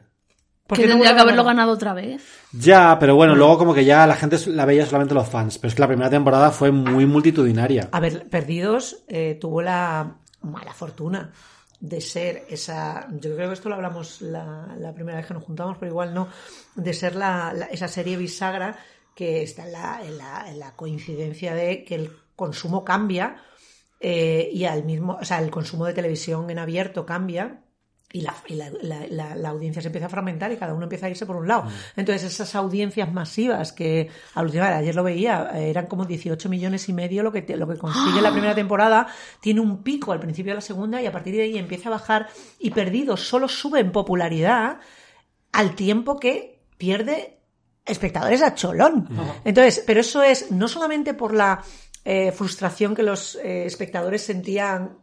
B: ¿Por
E: Que tendría que haberlo ganado otra vez.
C: Ya, pero bueno, luego como que ya la gente la veía solamente los fans. Pero es que la primera temporada fue muy multitudinaria.
B: A ver, Perdidos eh, tuvo la mala fortuna de ser esa, yo creo que esto lo hablamos la, la primera vez que nos juntamos, pero igual no, de ser la, la- esa serie bisagra que está en la, en la, en la coincidencia de que el consumo cambia eh, y al mismo, o sea, el consumo de televisión en abierto cambia y, la, y la, la- la- audiencia se empieza a fragmentar y cada uno empieza a irse por un lado. Entonces esas audiencias masivas que alucinaba, ayer lo veía, eh, eran como 18 millones y medio lo que, te- lo que consigue la primera temporada, tiene un pico al principio de la segunda y a partir de ahí empieza a bajar y Perdidos solo sube en popularidad al tiempo que pierde espectadores a cholón. Entonces, pero eso es no solamente por la eh, frustración que los eh, espectadores sentían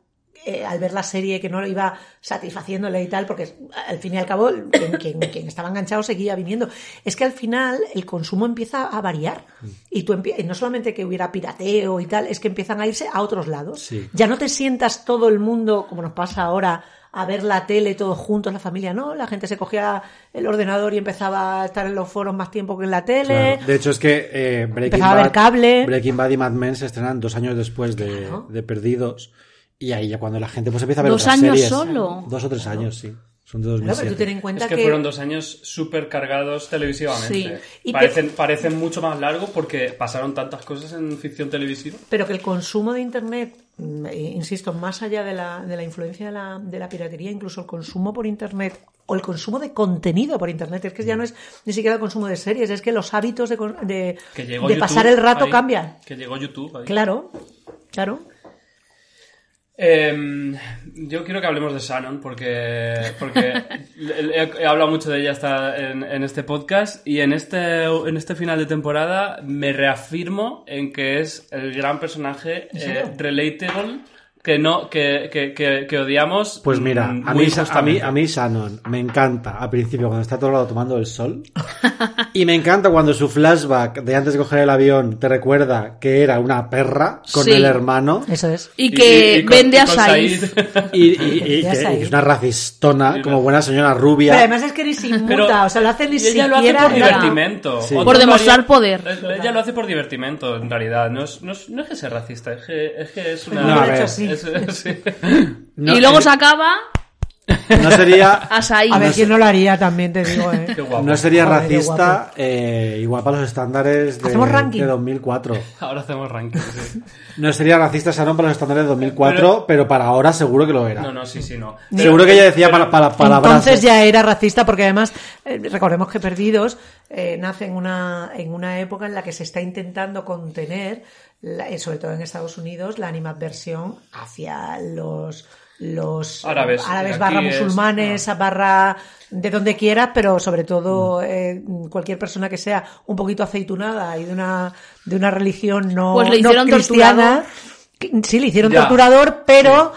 B: eh, al ver la serie que no lo iba satisfaciéndole y tal, porque al fin y al cabo quien, quien- quien estaba enganchado seguía viniendo. Es que al final el consumo empieza a variar y tú y no solamente que hubiera pirateo y tal, es que empiezan a irse a otros lados.
C: Sí.
B: Ya no te sientas todo el mundo, como nos pasa ahora, a ver la tele todos juntos, la familia, no, la gente se cogía el ordenador y empezaba a estar en los foros más tiempo que en la tele.
C: Claro. De hecho, es que eh, Breaking,
B: a
C: Bad,
B: ver cable.
C: Breaking Bad y Mad Men se estrenan dos años después de,
B: Claro.
C: de Perdidos. Y ahí ya cuando la gente pues empieza a ver
E: Dos
C: otras
E: años
C: series.
E: solo.
C: Dos o tres años, sí. Son de
B: Claro,
C: 2007.
B: pero tú ten en cuenta
D: Es que, fueron dos años súper cargados televisivamente.
B: Sí. Y te-
D: Parecen, parecen mucho más largos porque pasaron tantas cosas en ficción televisiva.
B: Pero que el consumo de Internet, eh, insisto, más allá de la, de la influencia de la, de la piratería, incluso el consumo por Internet o el consumo de contenido por Internet, es que ya no es ni siquiera el consumo de series, es que los hábitos de, con- de,
D: Que
B: de pasar el rato
D: ahí,
B: cambian.
D: Que llegó YouTube. ahí.
B: Claro, claro.
D: Eh, yo quiero que hablemos de Shannon porque, porque he, he hablado mucho de ella hasta en, en este podcast y en este, en este final de temporada me reafirmo en que es el gran personaje eh, relatable que no, que, que, que, que odiamos.
C: Pues mira,
D: mm,
C: a mí, a, mí, a mí Shannon me encanta al principio cuando está todo el lado tomando el sol. y me encanta cuando su flashback de antes de coger el avión te recuerda que era una perra con
E: Sí.
C: el hermano.
B: Eso es.
E: Y que
D: y con-
E: vende a Said.
C: Y, y- y
B: Ya
C: que, es una racistona, como buena señora rubia.
B: Pero además es que ni se inmuta,
D: Pero-
B: o sea, lo hace ni
D: Y ella lo hace
B: siquiera...
D: por
B: nada.
D: divertimento.
C: Sí.
E: Por demostrar poder.
D: Ella lo hace por divertimento, en realidad. No es, no es, no es que sea racista, es que es, que es una...
C: No, a ver.
D: es- es- sí.
C: No,
E: y luego
C: eh,
E: se acaba
C: no sería,
E: a
B: ver quién no lo haría también, te digo, ¿eh?
D: Qué guapo.
C: no sería
B: Joder,
C: racista eh, igual para los estándares de,
B: ¿Hacemos ranking?
C: de 2004.
D: Ahora hacemos ranking, sí.
C: No sería racista Shannon para los estándares de 2004, pero, para ahora seguro que lo era.
D: No, no, sí, sí, no.
C: Seguro que ella decía para, para, palabras.
B: Entonces ya era racista porque además eh, recordemos que Perdidos eh, nace en una, en una época en la que se está intentando contener, la- eh, sobre todo en Estados Unidos, la animadversión hacia los los
D: Árabes.
B: árabes barra
D: es-
B: musulmanes, barra de donde quieras, pero sobre todo eh, cualquier persona que sea un poquito aceitunada y de una de una religión no,
E: Pues le
B: no cristiana. Sí, le hicieron
D: Ya.
B: torturador, pero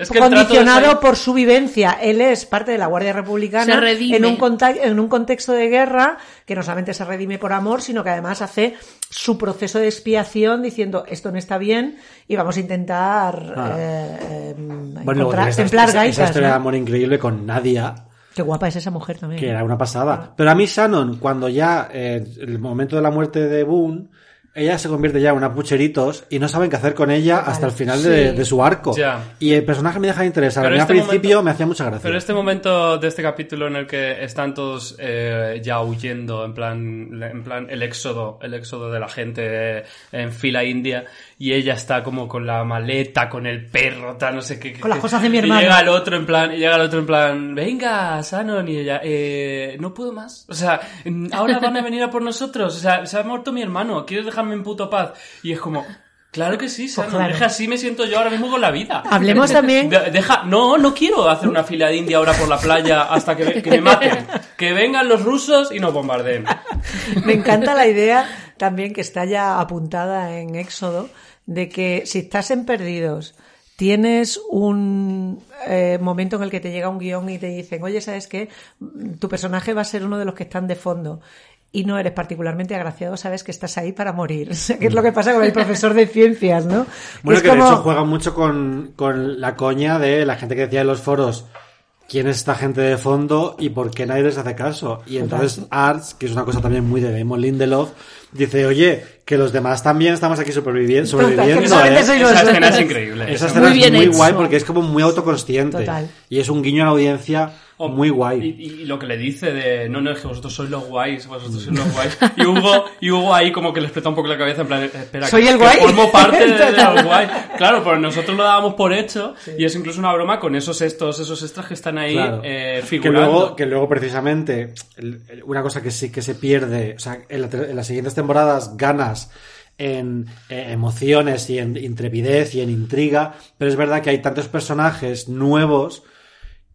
D: Es que
B: condicionado por su vivencia. Él es parte de la Guardia Republicana
E: Se redime.
B: en un, en un contexto de guerra que no solamente se redime por amor, sino que además hace su proceso de expiación diciendo esto no está bien y vamos a intentar
C: Ah.
B: eh, eh,
C: Bueno,
B: encontrar-
C: esa,
B: templar
C: esa- esa
B: gaitas.
C: historia de
B: ¿no?
C: amor increíble con Nadia,
B: Qué guapa es esa mujer también.
C: que era una pasada. Pero a mí Shannon, cuando ya, eh, el momento de la muerte de Boone, ella se convierte ya en una pucheritos y no saben qué hacer con ella hasta el final de,
B: Sí.
C: de su arco.
D: Ya.
C: Y el personaje me deja de interesar.
D: Pero
C: a mí
D: este
C: al principio
D: momento-
C: me hacía mucha gracia.
D: Pero este momento de este capítulo en el que están todos eh, ya huyendo, en plan, en plan el éxodo, el éxodo de la gente eh, en fila india, y ella está como con la maleta, con el perro, tal, no sé qué.
B: Con las cosas de mi
D: y
B: hermano.
D: llega el otro en plan, y llega el otro en plan, venga, Sanon, y ella, eh, no puedo más. O sea, ahora van a venir a por nosotros. O sea, se ha muerto mi hermano, ¿quieres dejarme en puto paz? Y es como, claro que sí, Sanon,
B: claro.
D: es que así me siento yo ahora mismo con la vida.
B: Hablemos también-
D: De- deja, no, no quiero hacer una fila de India ahora por la playa hasta que, que me maten. Que vengan los rusos y nos bombardeen.
B: Me encanta la idea también que está ya apuntada en Éxodo de que si estás en Perdidos, tienes un eh, momento en el que te llega un guion y te dicen, oye, ¿sabes qué? Tu personaje va a ser uno de los que están de fondo. Y no eres particularmente agraciado, sabes que estás ahí para morir. O sea, que es lo que pasa con el profesor de ciencias, ¿no?
C: Bueno,
B: es
C: que
B: como-
C: de hecho juega mucho con, con la coña de la gente que decía en los foros quién es esta gente de fondo y por qué nadie les hace caso. Y entonces Arts, que es una cosa también muy de Damon Lindelof, dice, oye, que los demás también estamos aquí superviviendo. sobreviviendo
B: solamente
C: ¿eh?".
D: Esa escena es increíble.
C: Esa escena
E: Muy
C: es muy
E: hecho.
C: guay porque es como muy autoconsciente.
B: Total.
C: Y es un guiño a la audiencia muy guay.
D: Y, y lo que le dice de, no, no, es que vosotros sois los guays, vosotros sois los guays. Y Hugo, y Hugo ahí como que le explota un poco la cabeza en plan, espera,
B: ¿Soy
D: que,
B: el
D: que
B: guay?
D: formo parte de, los guays. Claro, pues nosotros lo dábamos por hecho y es incluso una broma con esos estos, esos extras que están ahí
C: Claro.
D: eh,
C: que
D: figurando.
C: luego, que luego precisamente el- el- una cosa que sí que se pierde, o sea, en, la te- en las siguientes temporadas ganas en eh, emociones y en intrepidez y en intriga, pero es verdad que hay tantos personajes nuevos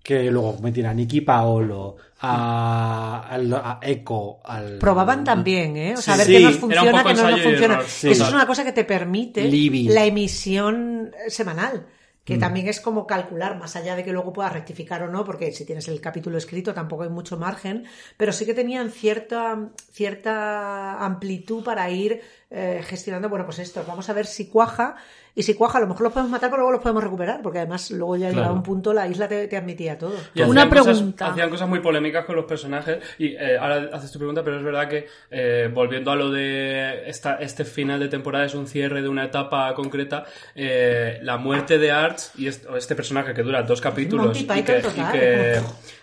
C: que luego meten a Nicky Paolo, a, al- a Echo, al...
B: Probaban también, ¿eh? O sea, a ver
C: sí.
B: qué nos funciona, qué no nos funciona.
D: sí.
B: Eso es una cosa que te permite
C: Libby.
B: la emisión eh, semanal.
C: Mm.
B: Que también es como calcular, más allá de que luego puedas rectificar o no, porque si tienes el capítulo escrito tampoco hay mucho margen, pero sí que tenían cierta, cierta amplitud para ir eh, gestionando, bueno, pues esto, vamos a ver si cuaja, y si cuaja a lo mejor los podemos matar, pero luego los podemos recuperar, porque además luego ya llegaba
C: Claro.
B: un punto, la isla te, te admitía todo.
D: Y
E: Una
D: hacían cosas-
E: pregunta.
D: hacían cosas muy polémicas con los personajes. Y eh, ahora haces tu pregunta, pero es verdad que eh, volviendo a lo de esta, este final de temporada es un cierre de una etapa concreta, eh, la muerte de Arch y este, este personaje que dura dos capítulos
B: Monty
D: y
B: Python
D: que,
B: total,
D: y que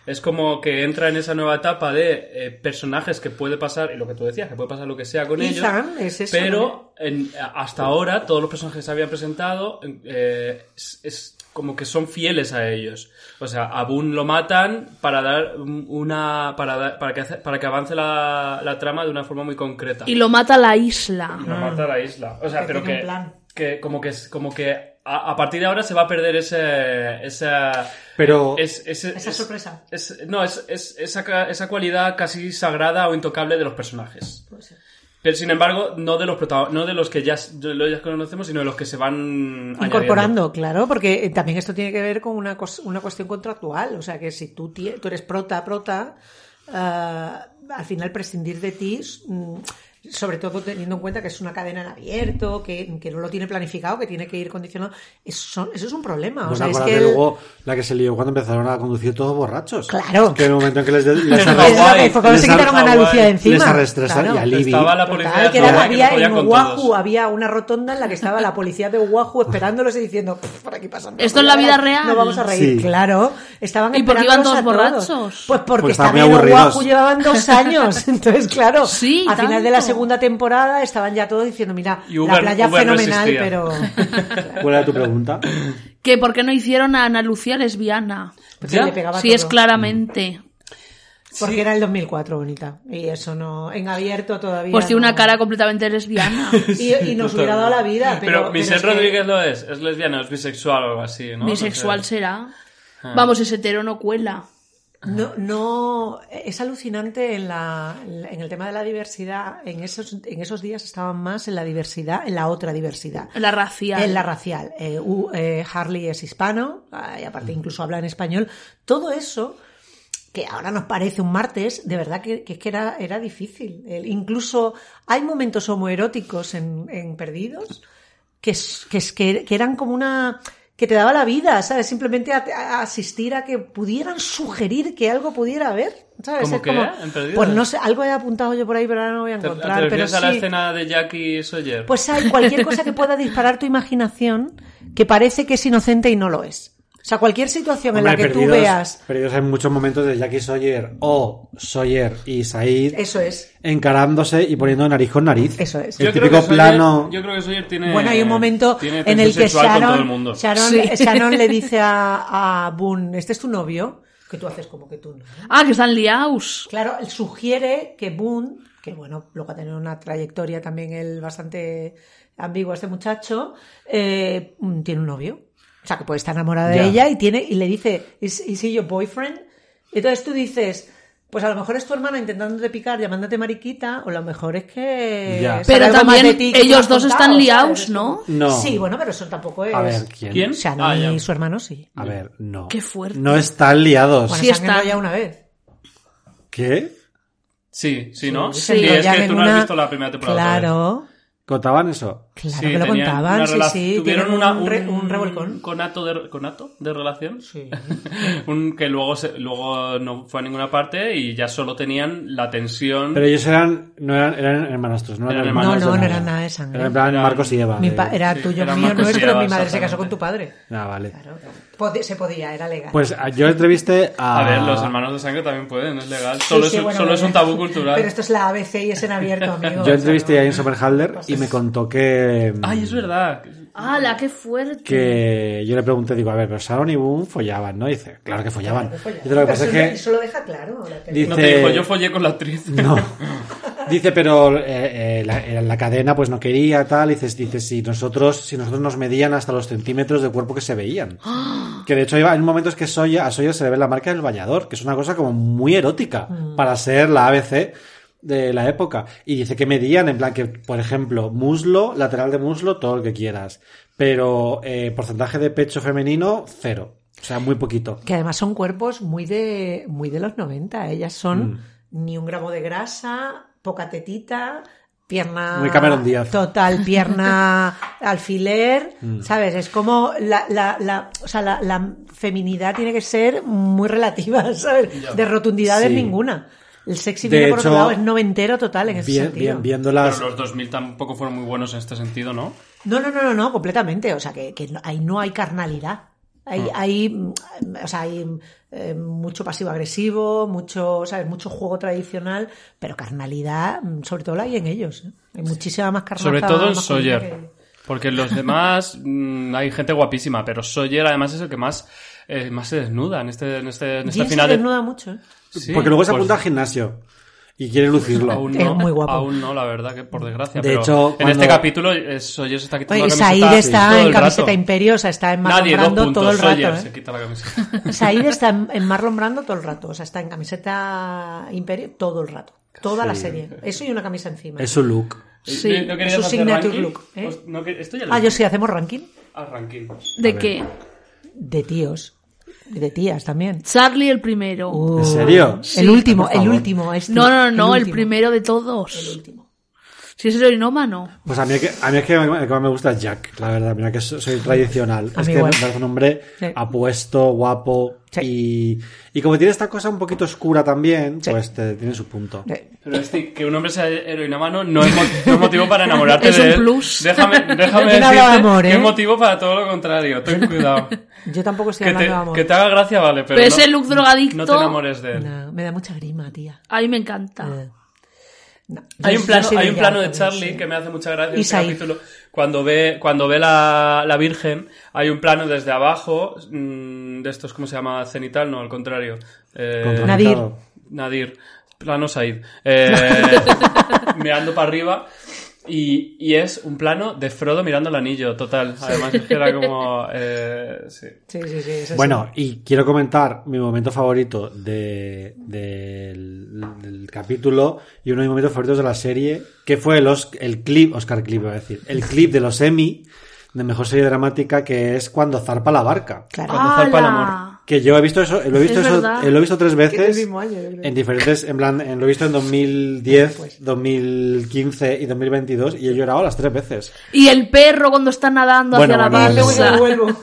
B: es como-
D: que entra en esa nueva etapa de eh, personajes que puede pasar, y lo que tú decías, que puede pasar lo que sea con ellos.
B: Ethan, es eso,
D: pero en- hasta ahora todos los personajes que se habían presentado eh, es, es como que son fieles a ellos. O sea, a Boone lo matan para dar un- una para, dar- para que hace- para que avance la, la trama de una forma muy concreta.
E: Y lo mata la isla.
D: lo mata a la isla. O sea,
B: Que
D: pero que, que como que es- como que a, a partir de ahora se va a perder ese esa
C: Pero-
D: es-
B: Esa
D: es-
B: sorpresa.
D: es- no, es, es esa, esa cualidad casi sagrada o intocable de los personajes.
B: Puede ser.
D: Pero sin embargo, no de los no de los que ya, los ya conocemos, sino de los que se van
B: Incorporando, claro, porque eh, también esto tiene que ver con una, una cuestión contractual. O sea, que si tú, tú eres prota, prota, ah, al final prescindir de ti, mm, sobre todo teniendo en cuenta que es una cadena en abierto, que, que no lo tiene planificado, que tiene que ir condicionado, eso, eso es un problema. O
C: Pues
B: sea, es que el-
C: luego la que se lió cuando empezaron a conducir todos borrachos.
B: Claro.
C: Que en el momento en que les, les,
D: Pero
B: Es
C: arrestaron-
B: lo que fue cuando
C: les
B: se quitaron a Ana Lucía de encima.
C: les arrestaron
B: Claro.
C: y a Libby.
D: Estaba la policía
B: Total, que era-
D: que
B: había,
D: no podía
B: en Oahu
D: todos.
B: había una rotonda en la que estaba la policía de Oahu esperándolos y diciendo, "Pff, por aquí pasan.
E: ¿Esto es la vida real?
B: No vamos a reír.
C: Sí.
B: Claro. Estaban
E: ¿Y por qué iban todos borrachos?
B: Pues porque
C: Pues estaban
B: en. Oahu llevaban dos años. Entonces, claro,
E: Sí,
B: a final de la. Segunda temporada estaban ya todos diciendo, mira,
D: Y
B: la playa
D: Uber
B: fenomenal, pero...
C: ¿Cuál era tu pregunta?
E: Que por qué no hicieron a Ana Lucía lesbiana.
B: Porque
D: Ya.
B: le pegaba
E: Si es claramente.
B: Porque era el 2004, bonita. Y eso no... En abierto todavía
E: Pues tiene
B: no.
E: una cara completamente lesbiana.
B: Y, y nos hubiera dado la vida,
D: Pero,
B: pero...
D: Michelle
B: pero es que-
D: Rodríguez lo es, es lesbiana, es bisexual o algo así, ¿no?
E: Bisexual
D: No sé.
E: será.
B: Ah.
E: Vamos, ese hetero no cuela.
B: No, no, es alucinante en, la, en el tema de la diversidad. En esos, en esos días estaban más en la diversidad, en la otra diversidad.
E: La racial.
B: En la racial. Eh, eh, Harley es hispano, ah, y aparte incluso habla en español. Todo eso, que ahora nos parece un martes, de verdad que, que es que era, era difícil. El- incluso hay momentos homoeróticos en, en Perdidos que, es- que, es- que, que eran como una que te daba la vida, ¿sabes? Simplemente a, a asistir a que pudieran sugerir que algo pudiera haber, ¿sabes?
D: ¿Cómo
B: pues no sé, algo he apuntado yo por ahí, pero ahora no voy a
D: ¿Te,
B: encontrar.
D: te
B: pero
D: a la escena de Jackie Sawyer?
B: Pues hay cualquier cosa que pueda disparar tu imaginación que parece que es inocente y no lo es. O sea, cualquier situación en la que tú
C: perdidos,
B: veas.
C: perdidos hay muchos momentos de Jackie Sawyer o Sawyer y Said
B: Eso es.
C: encarándose y poniendo nariz con nariz.
B: Eso es.
C: El
D: Yo creo
C: típico
D: que Sawyer-
C: plano.
D: yo creo que Sawyer tiene.
B: Bueno, hay un momento en el que
D: tensión sexual con todo el
B: Sharon,
D: mundo.
B: Sharon,
E: Sí.
B: Sharon le dice a, a Boone, este es tu novio, que tú haces como que tú no.
E: Ah, que están liados.
B: Claro, él sugiere que Boone, que bueno, luego ha tenido una trayectoria también él bastante ambigua este muchacho, eh, tiene un novio. O sea, que puede estar enamorado de
C: Ya.
B: ella y tiene, y le dice, ¿is, is he your boyfriend? Entonces tú dices, pues a lo mejor es tu hermana intentándote picar, llamándote mariquita, o a lo mejor es que...
C: Ya.
E: Pero también
B: ti
E: ellos dos
B: contado,
E: están liados,
B: Es
E: ¿no?
C: No.
B: Sí, bueno, pero eso tampoco es...
C: A ver, ¿quién?
D: ¿Quién?
B: Shannon
D: Ah, ya.
B: y su hermano sí.
C: A ver, no.
E: Qué fuerte.
C: No están liados.
B: Bueno,
E: Sí
B: se
E: están.
B: enrollado una vez.
C: ¿Qué?
D: Sí, sí, ¿no?
B: Se
D: Sí, es
B: enrollan
D: que tú no has visto la primera temporada.
B: Claro,
C: ¿Contaban eso?
B: Claro
D: Sí,
B: que lo contaban, sí, sí.
D: Tuvieron una,
B: un, re- un revolcón.
D: conato de, conato de relación.
B: Sí.
D: un, que luego, se- luego no fue a ninguna parte y ya solo tenían la tensión.
C: Pero ellos eran, no eran, eran hermanastros, no eran,
D: Eran
C: hermanos.
B: No, no, no eran nada de sangre.
C: Eran en plan
D: Eran-
C: Marcos y Eva.
B: Mi
C: de-
B: era tuyo, mío,
D: Marcos y
B: nuestro,
D: Eva,
B: mi madre se casó con tu padre.
C: Ah, vale.
B: Claro. Pod- se podía, era legal.
C: Pues a- yo entrevisté a...
D: A ver, los hermanos de sangre también pueden, es legal.
B: Sí,
D: Solo,
B: sí,
D: es,
B: bueno,
D: solo es un
B: bueno.
D: tabú cultural.
B: Pero esto es la ABC y es en abierto, amigo.
C: Yo entrevisté a
B: a
C: Ian Somerhalder y me contó que...
D: Ay, es verdad.
E: ¡Hala, qué fuerte!
C: que yo le pregunté, digo, a ver, pero Sharon y Boone follaban, ¿no? dice, claro que follaban. Dice, lo que pasa es que...
B: Eso lo deja claro.
C: Dice-
D: No te dijo, yo follé con la actriz.
C: No. Dice, pero eh, eh, la, eh, la cadena pues no quería, tal. Dices, dice, si nosotros, si nosotros nos medían hasta los centímetros de cuerpo que se veían. Que de hecho hay momentos que Soya, a Soya se le ve la marca del bañador, que es una cosa como muy erótica para ser la ABC de la época. Y dice que medían, en plan que, por ejemplo, muslo, lateral de muslo, todo lo que quieras. Pero eh, porcentaje de pecho femenino, cero. O sea, muy poquito.
B: Que además son cuerpos muy de, muy de los 90. Ellas son
C: Mm.
B: ni un gramo de grasa, poca tetita, pierna.
C: Muy Cameron Díaz.
B: Total, pierna alfiler.
C: Mm.
B: ¿Sabes? Es como la, la, la, o sea, la, la feminidad tiene que ser muy relativa, ¿sabes? De rotundidades
C: Sí.
B: ninguna. El sexy
C: De
B: viene por otro lado, es noventero total en ese
C: Bien,
B: sentido.
C: bien, viéndolas.
D: Pero los 2000 tampoco fueron muy buenos en este sentido, ¿no?
B: No, no, no, no, no, completamente. O sea, que, que no- ahí no hay carnalidad. Hay, hay, mm, o sea, hay eh, mucho pasivo-agresivo, mucho, ¿sabes? Mucho juego tradicional, pero carnalidad, mm, sobre todo la hay en ellos. ¿eh? Hay muchísima más carnalidad.
D: Sobre todo en Sawyer. Porque en los demás mm, hay gente guapísima, pero Sawyer además es el que más, eh, más se desnuda en este, en este, en este
B: Jim se
D: final de...
B: desnuda mucho.
D: Sí,
C: porque luego se
D: pues,
C: apunta al gimnasio y quiere lucirlo.
D: Aún
B: Es
D: no,
B: muy guapo.
D: Aún no, la verdad, que por desgracia.
C: De
D: pero
C: hecho,
D: en
C: cuando-
D: este capítulo eh, Sawyer se está quitando
B: Oye,
D: la
B: Said
D: camiseta
B: está
D: todo
B: en
D: el
B: camiseta
D: rato.
B: imperio, o sea, está en Marlon
D: Nadie, dos
B: Brando
D: puntos.
B: todo el rato.
D: se
B: ¿eh?
D: quita la camiseta.
B: Said está en, en Marlon Brando todo el rato, o sea, está en camiseta imperio todo el rato. Toda la
C: Sí.
B: serie. Eso y una camisa encima.
C: Es su look.
E: Sí.
D: ¿No- querías
B: Su signature
D: ranking?
B: look, ¿eh?
D: Pues, no esto ya lo
B: Ah, yo sí, hacemos ranking
D: Ah, ranking.
E: ¿De qué?
B: de tíos. Y de tías también.
E: Charlie el primero.
B: Uh,
C: ¿En serio?
B: El último,
C: Por
B: el último. este,
E: no, no, no, el,
B: último.
E: primero de todos.
B: El último.
E: Si es heroinómano.
C: Pues a mí, es que- a mí es que el que más me gusta es Jack, la verdad. Mira que so- soy tradicional.
B: A
C: es que
B: igual.
C: me parece un hombre
B: Sí.
C: apuesto, guapo. Y, y como tiene esta cosa un poquito oscura también,
B: Sí.
C: pues te- tiene su punto.
D: Pero este, que un hombre sea heroinómano no es, mo- no es motivo para enamorarte
E: Es
D: de
E: un
D: él.
E: plus.
D: Déjame, déjame
B: ¿Quién habla de
D: decirte
B: amor,
D: que
B: eh?
D: es motivo para todo lo contrario. Ten cuidado.
B: Yo tampoco estoy
D: que, te,
B: hablando de amor.
D: que te haga gracia, vale, pero,
E: Pero
D: no,
E: ese look drogadicto-
D: no te enamores de él.
B: No, me da mucha grima, tía.
E: A mí me encanta.
B: Eh, no.
D: Hay un plano, hay un plano de Charlie
B: sí.
D: que me hace mucha gracia en este capítulo. Cuando ve, cuando ve la, la Virgen, hay un plano desde abajo, mm, de estos, ¿cómo se llama? Cenital, no, al contrario. Eh,
C: Controlado.
D: Nadir, plano Said, eh, mirando para arriba. Y, y es un plano de Frodo mirando el anillo, total. Además, es que era como. eh, sí.
B: Sí, sí, sí. eso
C: Bueno, y quiero comentar mi momento favorito de, del, del capítulo y uno de mis momentos favoritos de la serie, que fue el, Os- el clip, Oscar Clip, iba a decir, el clip de los Emmy de mejor serie dramática, que es cuando zarpa la barca.
B: Claro.
D: Cuando zarpa el amor.
C: Que yo he visto eso, lo he visto
E: Es
C: eso, eh, lo he visto tres
B: Que es el
C: veces
B: mismo año,
C: en diferentes, en plan, en- lo he visto en 2010, 2015 y 2022 y he llorado las tres veces.
E: Y el perro cuando está nadando
C: Bueno,
E: hacia
C: bueno,
E: la balsa.
B: Vuelvo.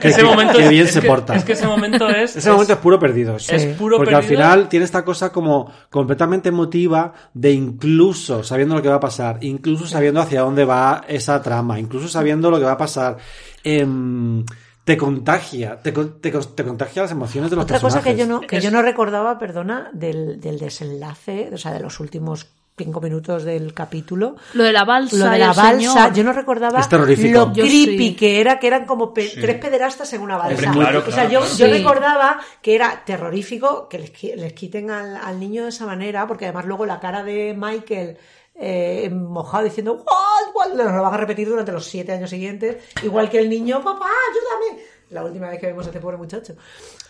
C: Que,
D: Ese
C: que-
D: momento
C: que
D: es-
C: bien
D: es
C: se
D: que-
C: porta.
D: Es que ese momento es.
C: Ese momento es puro perdidos.
D: es puro
C: Porque al
D: perdido.
C: final tiene esta cosa como completamente emotiva de incluso sabiendo lo que va a pasar, incluso sabiendo hacia dónde va esa trama, incluso sabiendo lo que va a pasar. em, te contagia, te, con- te, te contagia las emociones de los
B: Otra cosa que yo no, que yo no recordaba, perdona, del, del desenlace, o sea, de los últimos cinco minutos del capítulo.
E: Lo de la balsa.
B: Lo de la balsa,
E: señor.
B: yo no recordaba
C: Es
B: lo
E: Yo
B: creepy
E: sí.
B: que era, que eran como pe- tres pederastas en una balsa.
D: Claro,
B: o sea,
D: claro,
B: yo,
D: claro.
B: yo
E: Sí.
B: recordaba que era terrorífico que les, les quiten al, al niño de esa manera, porque además luego la cara de Michael eh, mojado diciendo "What, what", lo van a repetir durante los siete años siguientes, igual que el niño, papá, ayúdame. La última vez que vemos a este pobre muchacho.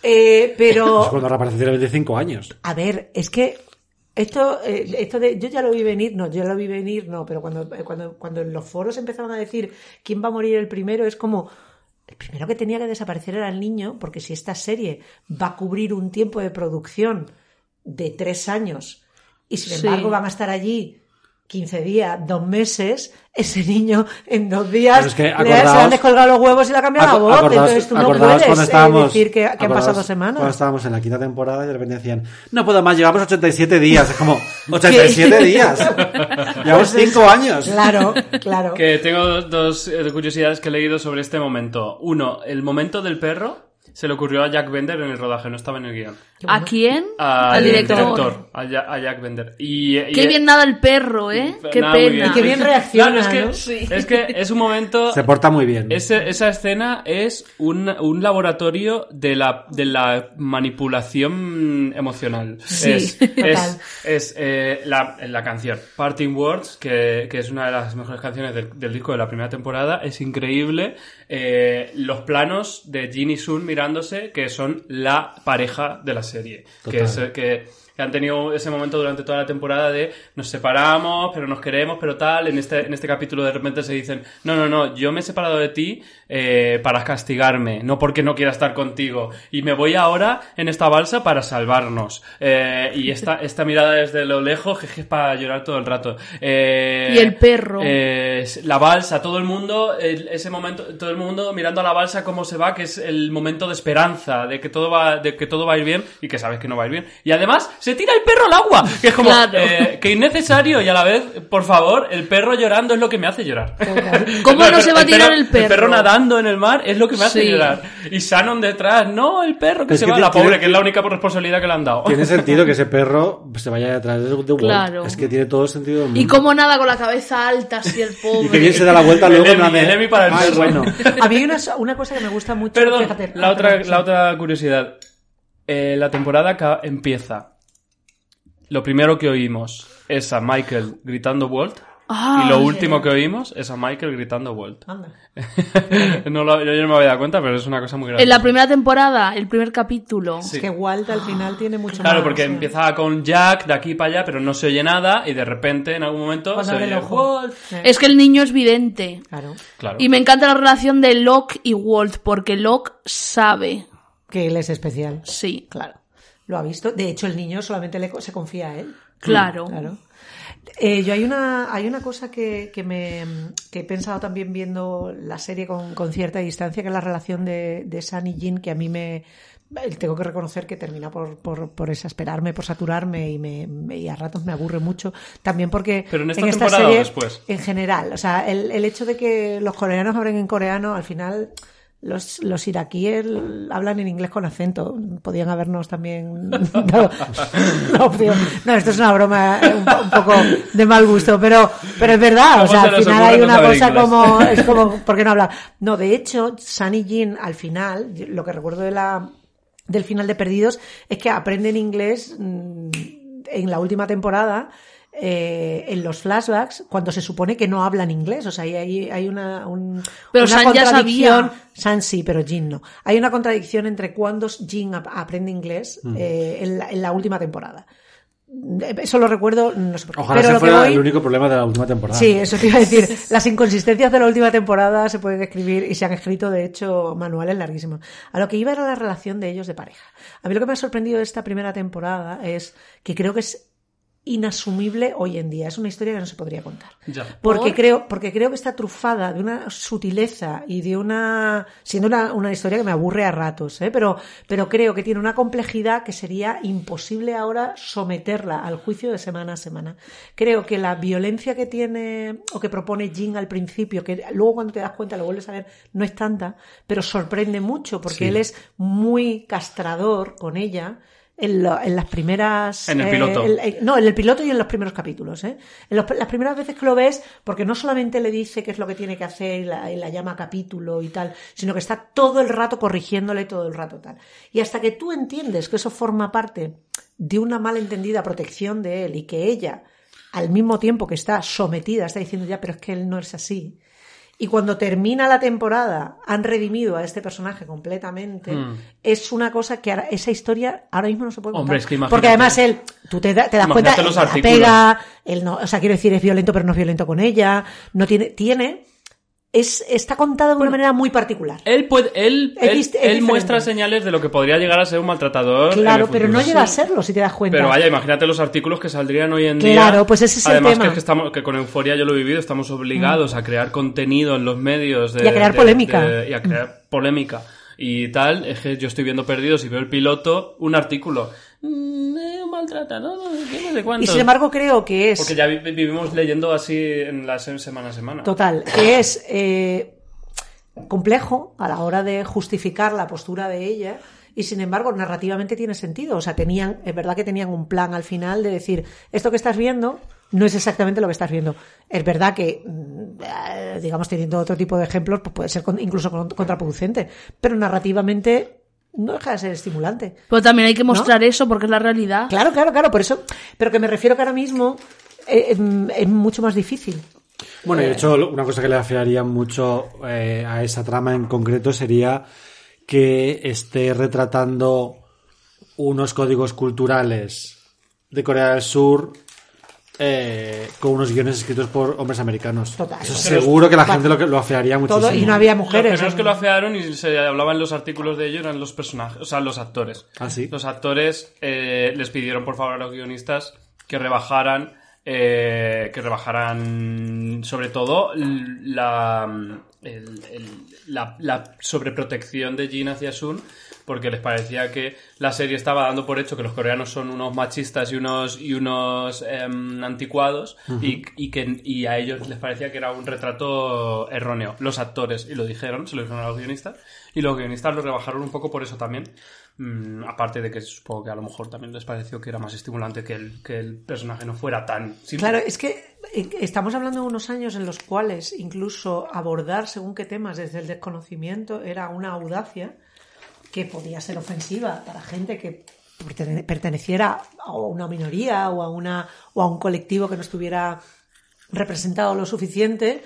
B: Eh, pero
C: Pues cuando reaparece tiene 25 años.
B: a ver, es que esto, eh, esto de yo ya lo vi venir, no, yo lo vi venir, no, pero cuando, cuando, cuando en los foros empezaban a decir quién va a morir el primero, es como el primero que tenía que desaparecer era el niño, porque si esta serie va a cubrir un tiempo de producción de tres años y sin
E: Sí.
B: embargo van a estar allí 15 días, dos meses, ese niño en dos días
C: es que
B: le- se le han descolgado los huevos y le ha cambiado la voz,
C: acordaos-
B: entonces tú no puedes eh,
C: estábamos,
B: decir que, que han pasado semanas.
C: Cuando estábamos en la quinta temporada y de repente decían, no puedo más, llevamos 87 días. Es como, 87 días. Llevamos 5 años.
B: Claro, claro.
D: Que tengo dos, dos, eh, curiosidades que he leído sobre este momento. Uno, el momento del perro se le ocurrió a Jack Bender en el rodaje, no estaba en el guion.
E: ¿A quién?
D: Al
E: Al director.
D: a, Ja- a Jack Bender. Y, y-
E: Qué bien nada el perro, ¿eh? Qué
D: Nada,
E: pena.
D: bien.
B: Y qué bien reacciona,
D: Claro, es que,
B: ¿no?
E: Sí.
D: es que es un momento...
C: Se porta muy bien.
D: Ese- esa escena es un, un laboratorio de la, de la manipulación emocional.
E: Sí,
D: es
B: total.
D: es, es, eh, la, la canción Parting Words, que, que es una de las mejores canciones del, del disco de la primera temporada. Es increíble. Eh, los planos de Jin y Sun que son la pareja de la serie. Que, es, que, que han tenido ese momento durante toda la temporada de nos separamos, pero nos queremos, pero tal. En este, en este capítulo de repente se dicen, no, no, no, yo me he separado de ti eh, para castigarme, no porque no quiera estar contigo. Y me voy ahora en esta balsa para salvarnos. Eh, y esta, esta mirada desde lo lejos, es para llorar todo el rato. Eh,
E: Y el perro.
D: eh, la balsa, todo el mundo, ese momento, todo el mundo mirando a la balsa cómo se va, que es el momento de esperanza, de que todo va, de que todo va a ir bien y que sabes que no va a ir bien. Y además se tira el perro al agua, que es como
E: Claro.
D: eh, que innecesario y a la vez, por favor, el perro llorando es lo que me hace llorar.
E: ¿Cómo no se va a tirar el perro?
D: El perro nadando en el mar es lo que me hace
E: Sí.
D: llorar. Y Shannon detrás, no, el perro que
C: Es
D: se
C: que
D: va, la pobre,
C: tiene-
D: que es la única responsabilidad que le han dado.
C: Tiene sentido que ese perro se vaya detrás de, Walt.
E: Claro.
C: Es que tiene todo el sentido del mundo.
E: Y cómo nada con la cabeza alta, así el pobre.
C: Y que bien se da la vuelta
D: El
C: luego
D: Emmy, el Emmy para el
C: Ay,
D: perro.
C: bueno.
B: A mí hay una, una cosa que me gusta mucho.
D: Perdón,
B: fíjate.
D: la
B: Ah,
D: otra,
B: perdón,
D: la otra curiosidad. Eh, la temporada empieza. Lo primero que oímos es a Michael gritando Walt
E: Ah,
D: y lo
E: sí.
D: último que oímos es a Michael gritando Walt.
B: Anda.
D: no lo- yo no me había dado cuenta, pero es una cosa muy grande.
E: En la primera temporada, el primer capítulo.
D: Sí.
B: Es que Walt al final tiene mucho
D: Claro,
B: más,
D: porque
B: sí.
D: empieza con Jack de aquí para allá, pero no se oye nada y de repente en algún momento
B: Cuando
D: se
B: el
D: oye. Walt.
E: Es que el niño es vidente.
B: Claro.
D: Claro.
E: Y me encanta la relación de Locke y Walt, porque Locke sabe.
B: Que él es especial.
E: Sí,
B: Claro. Lo ha visto. De hecho, el niño solamente le, se confía a él.
E: claro.
B: Claro. Eh, yo hay una, hay una cosa que, que me, que he pensado también viendo la serie con, con cierta distancia, que es la relación de, de Sam y Jean, que a mí me, eh, tengo que reconocer que termina por, por, por exasperarme, por saturarme y, me, me- y a ratos me aburre mucho. También porque
D: Pero en esta temporada o después.
B: en general, o sea, el, el hecho de que los coreanos hablen en coreano, al final los, los iraquíes hablan en inglés con acento. Podían habernos también dado la opción. No, esto es una broma eh, un, po- un poco de mal gusto, pero, pero es verdad. O
D: ¿Cómo
B: sea,
D: se
B: al final hay una cosa como, es como, ¿por qué no hablar? No, de hecho, Sunny Jin al final, lo que recuerdo de la, del final de Perdidos es que aprenden inglés mm, en la última temporada. Eh, en los flashbacks, cuando se supone que no hablan inglés, o sea, hay, hay, una, un-
E: Pero
B: una
E: San ya
B: contradicción.
E: sabía.
B: San sí, pero Jin no. Hay una contradicción entre cuando Jin ap- aprende inglés eh, en, la, en la última temporada. Eso lo recuerdo, no sé por qué.
C: Ojalá
B: pero
C: ese fuera
B: voy-
C: el único problema de la última temporada.
B: Sí, eso te iba a decir. Las inconsistencias de la última temporada se pueden escribir y se han escrito, de hecho, manuales larguísimos. A lo que iba era la relación de ellos de pareja. A mí lo que me ha sorprendido de esta primera temporada es que creo que es inasumible hoy en día. Es una historia que no se podría contar.
D: Ya.
B: Porque
E: ¿Por?
B: creo, porque creo que está trufada de una sutileza y de una. siendo una, una historia que me aburre a ratos, ¿eh? pero, pero creo que tiene una complejidad que sería imposible ahora someterla al juicio de semana a semana. Creo que la violencia que tiene o que propone Jin al principio, que luego cuando te das cuenta lo vuelves a ver, no es tanta, pero sorprende mucho porque
C: Sí.
B: él es muy castrador con ella. En, lo- en las primeras.
D: En el
B: eh,
D: piloto.
B: el- eh, no, en el piloto y en los primeros capítulos. ¿eh? En los- las primeras veces que lo ves, porque no solamente le dice qué es lo que tiene que hacer y la, y la llama capítulo y tal, sino que está todo el rato corrigiéndole todo el rato tal. Y hasta que tú entiendes que eso forma parte de una malentendida protección de él y que ella, al mismo tiempo que está sometida, está diciendo ya, pero es que él no es así. Y cuando termina la temporada, han redimido a este personaje completamente. Es una cosa que ahora- esa historia ahora mismo no se puede contar.
D: Hombre, es que.
B: Porque además él, tú te, da- te das cuenta, él la pega, él no, o sea, quiero decir, es violento, pero no es violento con ella. No tiene, tiene, es, está contada de una manera muy particular.
D: Él, puede, él, él, él muestra señales de lo que podría llegar a ser un maltratador.
B: Claro,
D: el
B: pero no llega a serlo, si te das cuenta.
D: Pero vaya, imagínate los artículos que saldrían hoy en día.
B: Claro, pues ese es el
D: Además
B: tema.
D: que, es que, estamos, que con Euforia yo lo he vivido, estamos obligados a crear contenido en los medios. De,
B: Y a crear
D: de-
B: polémica.
D: de- y a crear polémica. Y tal, es que yo estoy viendo Perdidos y veo el piloto, un artículo. Mm, un maltratador, no sé qué, no sé
B: y sin embargo creo que es...
D: Porque ya vi- vivimos leyendo así en la se- semana a semana.
B: Total, que es eh, complejo a la hora de justificar la postura de ella y sin embargo narrativamente tiene sentido. O sea, tenían, es verdad que tenían un plan al final de decir, esto que estás viendo no es exactamente lo que estás viendo. Es verdad que, mm, eh, digamos, teniendo otro tipo de ejemplos, pues puede ser con- incluso con- contraproducente, pero narrativamente no deja de ser estimulante.
E: Pero también hay que mostrar eso porque es la realidad.
B: Claro, claro, claro, por eso, pero que me refiero que ahora mismo eh, em, es mucho más difícil.
C: Bueno, y de hecho, una cosa que le afearía mucho eh, a esa trama en concreto sería que esté retratando unos códigos culturales de Corea del Sur eh, con unos guiones escritos por hombres americanos.
B: Total.
C: Eso seguro que la gente lo, que- lo afearía muchísimo.
B: Todo, y no había
D: Los
B: mujeres.
D: primeros
B: ¿eh?
D: que lo afearon y se hablaba en los artículos de ello eran los personajes, o sea, los actores.
C: Ah, sí.
D: Los actores eh, les pidieron por favor a los guionistas que rebajaran, eh, que rebajaran sobre todo la, el- el- la, la sobreprotección de Jin hacia Sun, porque les parecía que la serie estaba dando por hecho que los coreanos son unos machistas y unos y unos em, anticuados y, y que y a ellos les parecía que era un retrato erróneo. Los actores y lo dijeron se lo dijeron a los guionistas y los guionistas lo rebajaron un poco por eso también. Mm, aparte de que supongo que a lo mejor también les pareció que era más estimulante que el, que el personaje no fuera tan simple.
B: Claro, es que eh, estamos hablando de unos años en los cuales incluso abordar según qué temas desde el desconocimiento era una audacia que podía ser ofensiva para gente que pertene- perteneciera a una minoría o a una o a un colectivo que no estuviera representado lo suficiente,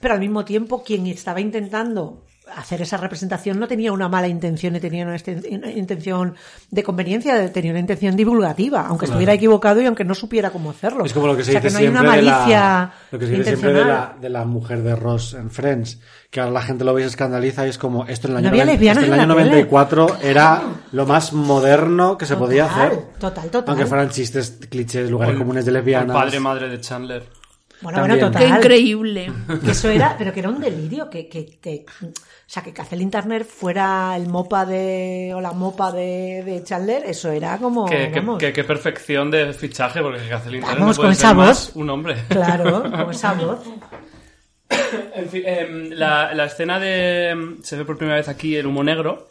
B: pero al mismo tiempo quien estaba intentando hacer esa representación no tenía una mala intención ni tenía una una intención de conveniencia, tenía una intención divulgativa, aunque estuviera equivocado y aunque no supiera cómo hacerlo.
C: Es como lo que se
B: o sea,
C: dice
B: que no hay una
C: siempre de
B: malicia
C: la, lo que se dice siempre de la, de la mujer de Ross en Friends, que ahora la gente lo ve y se escandaliza y es como esto en el
B: No
C: año,
B: había
C: 90
B: lesbianas
C: esto en el año
B: la tele.
C: 94 era lo más moderno que se
B: Total,
C: podía hacer.
B: total, total.
C: Aunque fueran chistes, clichés, lugares
D: El-
C: comunes de
D: El
C: lesbianas.
D: padre madre de Chandler.
B: Bueno,
C: También.
B: bueno,
E: Qué
B: total.
E: increíble.
B: Que eso era, pero que era un delirio, que, que, que- o sea, que Kathleen Turner fuera el mopa de, o la mopa de, de Chandler, eso era como,
D: Qué, qué-
B: vamos,
D: qué- qué perfección de fichaje, porque Kathleen Turner
B: Vamos,
D: no puede
B: con
D: ser
B: esa
D: más
B: voz.
D: un hombre.
B: claro, con esa voz.
D: En fin, em, la, la escena de... em, Se ve por primera vez aquí el humo negro.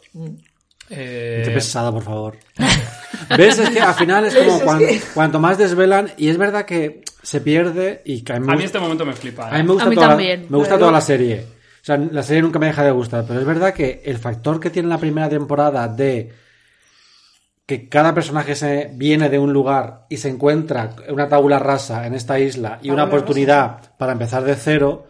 D: Eh,
C: Qué pesado, por favor. ¿Ves? Es que al final es como cuan- cuanto más desvelan, y es verdad que se pierde y que a mí
D: a mí este momento me flipa.
C: A
D: ¿eh?
C: mí me gusta,
E: A mí
C: toda,
E: también.
C: Me gusta toda la serie. O sea, la serie nunca me deja de gustar, pero es verdad que el factor que tiene la primera temporada de que cada personaje se viene de un lugar y se encuentra una tabula rasa en esta isla y una oportunidad para empezar de cero,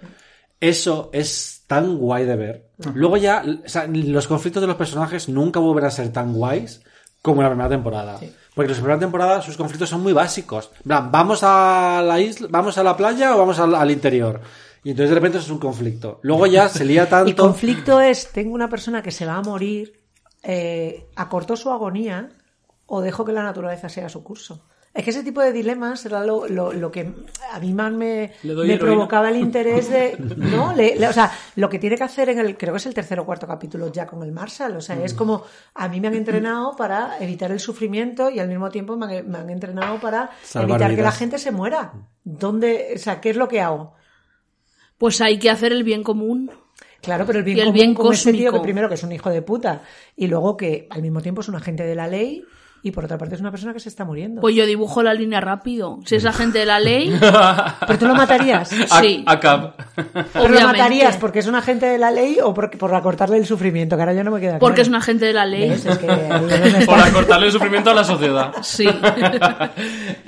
C: eso es tan guay de ver. Luego ya, o sea, los conflictos de los personajes nunca vuelven a ser tan guays como en la primera temporada. Porque en la primera temporada sus conflictos son muy básicos. Plan, ¿Vamos a la isla, vamos a la playa o vamos al, al interior? Y entonces de repente eso es un conflicto. Luego ya se lía tanto.
B: Y conflicto es, tengo una persona que se va a morir, eh, acortó su agonía o dejo que la naturaleza siga su curso. Es que ese tipo de dilemas era lo, lo- lo que a mí más me, provocaba el interés de... No, le- le- o sea, lo que tiene que hacer en el, creo que es el tercer o cuarto capítulo ya con el Marshall, o sea, es como, a mí me han entrenado para evitar el sufrimiento y al mismo tiempo me han, me han entrenado para
C: Salvar
B: evitar que la gente se muera. ¿Dónde, o sea, qué es lo que hago?
E: Pues hay que hacer el bien común.
B: Claro, pero el bien
E: Y el
B: común
E: bien
B: con ese tío que
E: cósmico.
B: primero que es un hijo de puta y luego que al mismo tiempo es un agente de la ley y por otra parte es una persona que se está muriendo.
E: Pues yo dibujo la línea rápido. Si es agente de la ley,
B: pero tú lo matarías.
D: A-
E: sí.
D: Acab.
B: Pero lo matarías porque es un agente de la ley o porque, por acortarle el sufrimiento, que ahora ya no me queda
E: Porque es un agente de la ley.
D: Por acortarle el sufrimiento a la sociedad.
E: Sí.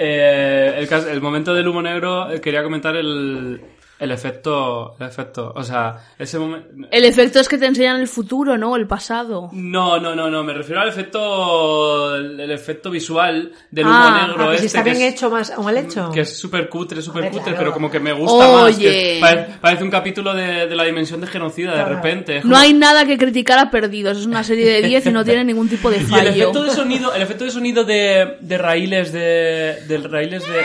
D: Eh, el, el momento del humo negro, eh, quería comentar el, el efecto. El efecto. O sea, ese momento.
E: El efecto es que te enseñan el futuro, ¿no? El pasado.
D: No, no, no, no. Me refiero al efecto. El, efecto visual del humo
E: Ah,
D: negro.
B: Ah, que si
D: este,
B: está
D: que
B: bien
D: es-
B: hecho más mal hecho.
D: Que es súper cutre, súper cutre,
B: claro.
D: pero como que me gusta más. que parece, un capítulo de, de la dimensión de genocida, de
B: Claro.
D: repente.
E: No hay nada que criticar a Perdidos. Es una serie de 10 y no tiene ningún tipo de
D: Y el
E: fallo.
D: efecto de sonido, el efecto de sonido de, de raíles de. de raíles de.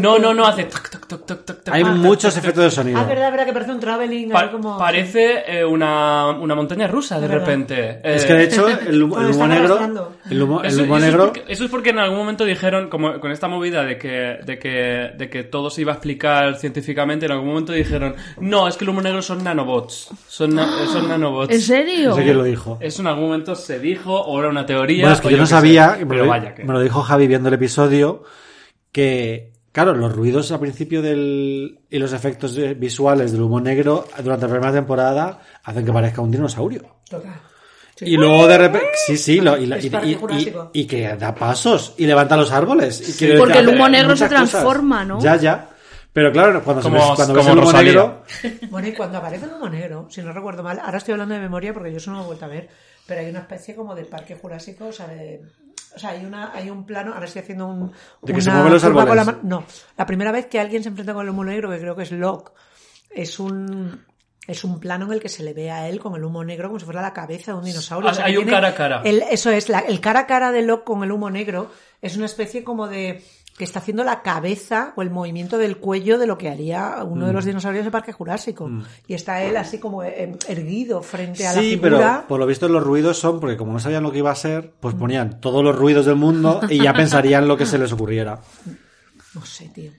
D: No, no, no, hace. tac, tac, tac, tac, tac,
C: Hay
D: tac,
C: muchos efectos de sonido.
B: Ah, verdad, verdad que parece un traveling,
D: Pa-
B: como...
D: parece eh, una, una montaña rusa de repente.
C: Es
D: Eh,
C: que de hecho el, humo- negro, el humo, el
D: Eso,
C: humo
D: eso es
C: negro,
D: porque, eso es porque en algún momento dijeron, como con esta movida de que, de que, de que todo se iba a explicar científicamente, en algún momento dijeron, no, es que el humo negro son nanobots. Son, na- son nanobots.
E: ¿En serio?
C: no sé quién lo dijo.
D: Eso en algún momento se dijo, o era una teoría.
C: Bueno, es que yo no
D: sé.
C: sabía, me
D: pero
C: lo,
D: vaya que.
C: me lo dijo Javi viendo el episodio, que, claro, los ruidos al principio del, y los efectos visuales del humo negro durante la primera temporada hacen que parezca un dinosaurio.
B: Total.
C: Y luego de repente, sí, sí, lo- y, que da pasos y levanta los árboles. Y
E: Porque
C: decir,
E: el humo negro se
C: cosas.
E: transforma, ¿no?
C: Ya, ya. Pero claro, cuando, se
D: Como-
C: ves, cuando ves el humo negro,
B: Bueno, y cuando aparece el humo negro, si no recuerdo mal, ahora estoy hablando de memoria porque yo eso no lo he vuelto a ver, pero hay una especie como de parque jurásico, o sea, de- o sea, hay, una, hay un plano, ahora estoy haciendo un...
C: ¿De que se mueven los
B: con la no, la primera vez que alguien se enfrenta con el humo negro, que creo que es Locke, es un... Es un plano en el que se le ve a él con el humo negro como si fuera la cabeza de un dinosaurio.
D: Ah,
B: O sea,
D: hay un cara a cara.
B: el- eso es, la- el cara a cara de Locke con el humo negro es una especie como de que está haciendo la cabeza o el movimiento del cuello de lo que haría uno de los
C: Mm.
B: dinosaurios del Parque Jurásico. Y está él así como eh, erguido frente a la
C: Sí,
B: figura.
C: pero por lo visto los ruidos son porque como no sabían lo que iba a ser, pues ponían todos los ruidos del mundo y ya pensarían lo que se les ocurriera.
B: No sé, tío.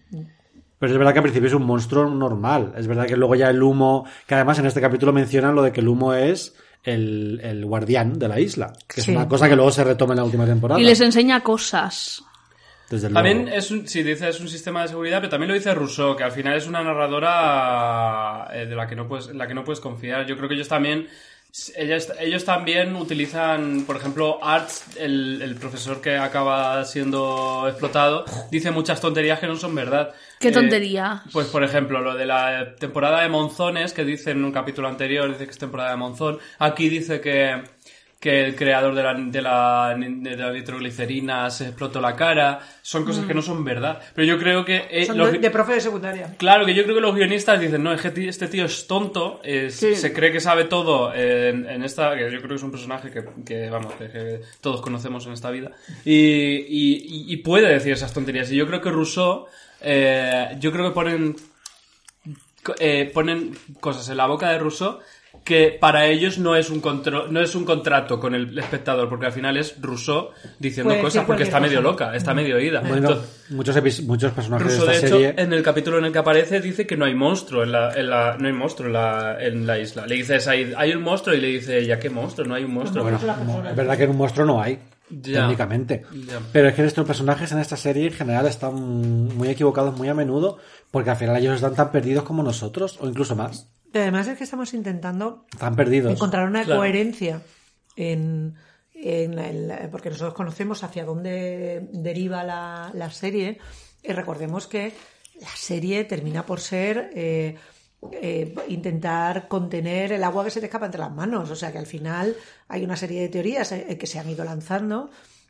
C: Pero es verdad que al principio es un monstruo normal. Es verdad que luego ya el humo, que además en este capítulo mencionan lo de que el humo es el, el guardián de la isla, que
B: Sí.
C: es una cosa que luego se retoma en la última temporada.
E: Y les enseña cosas.
C: Desde
D: También
C: luego.
D: es un, sí, dice es un sistema de seguridad, pero también lo dice Rousseau, que al final es una narradora eh, de la que no puedes, en la que no puedes confiar. Yo creo que ellos también Ellas- ellos también utilizan, por ejemplo, Arts, el, el profesor que acaba siendo explotado, dice muchas tonterías que no son verdad.
E: ¿Qué
D: Eh,
E: tontería?
D: pues, por ejemplo, lo de la temporada de monzones, que dice en un capítulo anterior, dice que es temporada de monzón. Aquí dice que, que el creador de la, de, la, de la nitroglicerina se explotó la cara. Son cosas que no son verdad. Pero yo creo que... eh,
B: Son
D: los-
B: de, de profe de secundaria.
D: Claro, que yo creo que los guionistas dicen, no, este tío es tonto, es-
B: Sí.
D: se cree que sabe todo en, en esta, que yo creo que es un personaje que, que, vamos, que, que todos conocemos en esta vida, y, y- y- puede decir esas tonterías. Y yo creo que Rousseau, eh, yo creo que ponen, eh, ponen cosas en la boca de Rousseau que para ellos no es un contro- no es un contrato con el espectador, porque al final es Rousseau diciendo
B: Puede
D: cosas porque está medio loca, está medio ida.
C: Bueno,
D: Entonces,
C: muchos, muchos personajes
D: Russo,
C: de
D: de hecho,
C: serie.
D: en el capítulo en el que aparece, dice que no hay monstruo en la, en la- no hay monstruo en la, en la isla. Le dices ahí, hay un monstruo y le dice ella, ¿qué monstruo? No hay un monstruo.
C: Bueno, es verdad que en un monstruo no hay,
D: Ya.
C: técnicamente.
D: Ya.
C: Pero es que estos personajes en esta serie en general están muy equivocados muy a menudo, porque al final ellos están tan perdidos como nosotros, o incluso más.
B: Y además es que estamos intentando
C: Están perdidos.
B: encontrar una
D: Claro.
B: coherencia en, en el- porque nosotros conocemos hacia dónde deriva la, la serie y recordemos que la serie termina por ser eh, eh, intentar contener el agua que se te escapa entre las manos o sea que al final hay una serie de teorías eh, que se han ido lanzando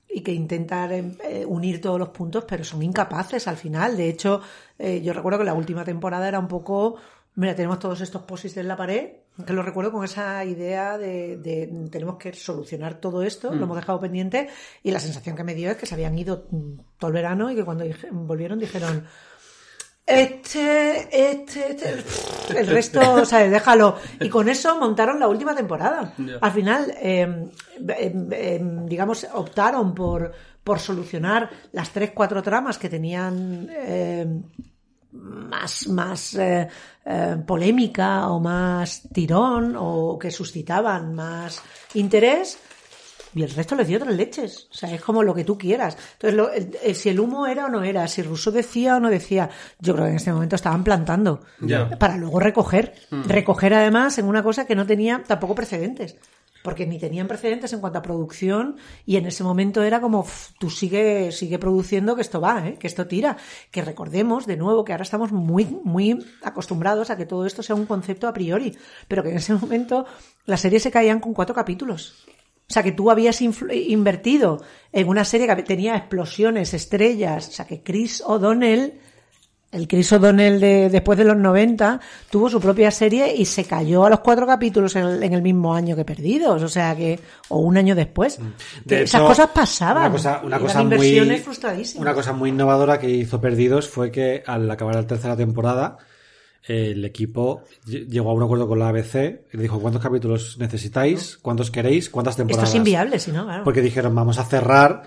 B: y que intentan eh, unir todos los puntos, pero son incapaces al final. De hecho, eh, yo recuerdo que la última temporada era un poco, mira, tenemos todos estos posits en la pared, que lo recuerdo con esa idea de, de tenemos que solucionar todo esto, lo hemos dejado pendiente, y la sensación que me dio es que se habían ido mm, todo el verano y que cuando volvieron dijeron, este, este, este, el resto, ¿sabes? Déjalo. Y con eso montaron la última temporada. Al final, eh, em, em, digamos, optaron por, por solucionar las tres, cuatro tramas que tenían más, más eh, eh, polémica o más tirón o que suscitaban más interés. Y el resto les dio tres leches. O sea, es como lo que tú quieras. Entonces, lo- si el humo era o no era, si Rousseau decía o no decía, yo creo que en este momento estaban plantando. Para luego recoger. Recoger además en una cosa que no tenía tampoco precedentes. Porque ni tenían precedentes en cuanto a producción y en ese momento era como, "Uf, tú sigue, sigue produciendo que esto va, ¿eh? que esto tira. Que recordemos de nuevo que ahora estamos muy, muy acostumbrados a que todo esto sea un concepto a priori. Pero que en ese momento las series se caían con cuatro capítulos. O sea, que tú habías invertido en una serie que tenía explosiones, estrellas. O sea, que Chris O'Donnell, el Chris O'Donnell de después de los 90, tuvo su propia serie y se cayó a los cuatro capítulos en el, en el mismo año que Perdidos. O sea, que, o un año después.
C: De
B: esas
C: hecho,
B: cosas pasaban.
C: Una cosa, una cosa
B: inversiones
C: muy,
B: frustradísimas.
C: una cosa muy innovadora que hizo Perdidos fue que al acabar la tercera temporada, el equipo lle- llegó a un acuerdo con la ABC y le dijo cuántos capítulos necesitáis, cuántos queréis, cuántas
B: Esto
C: temporadas.
B: es inviable, si no, claro.
C: Porque dijeron, vamos a cerrar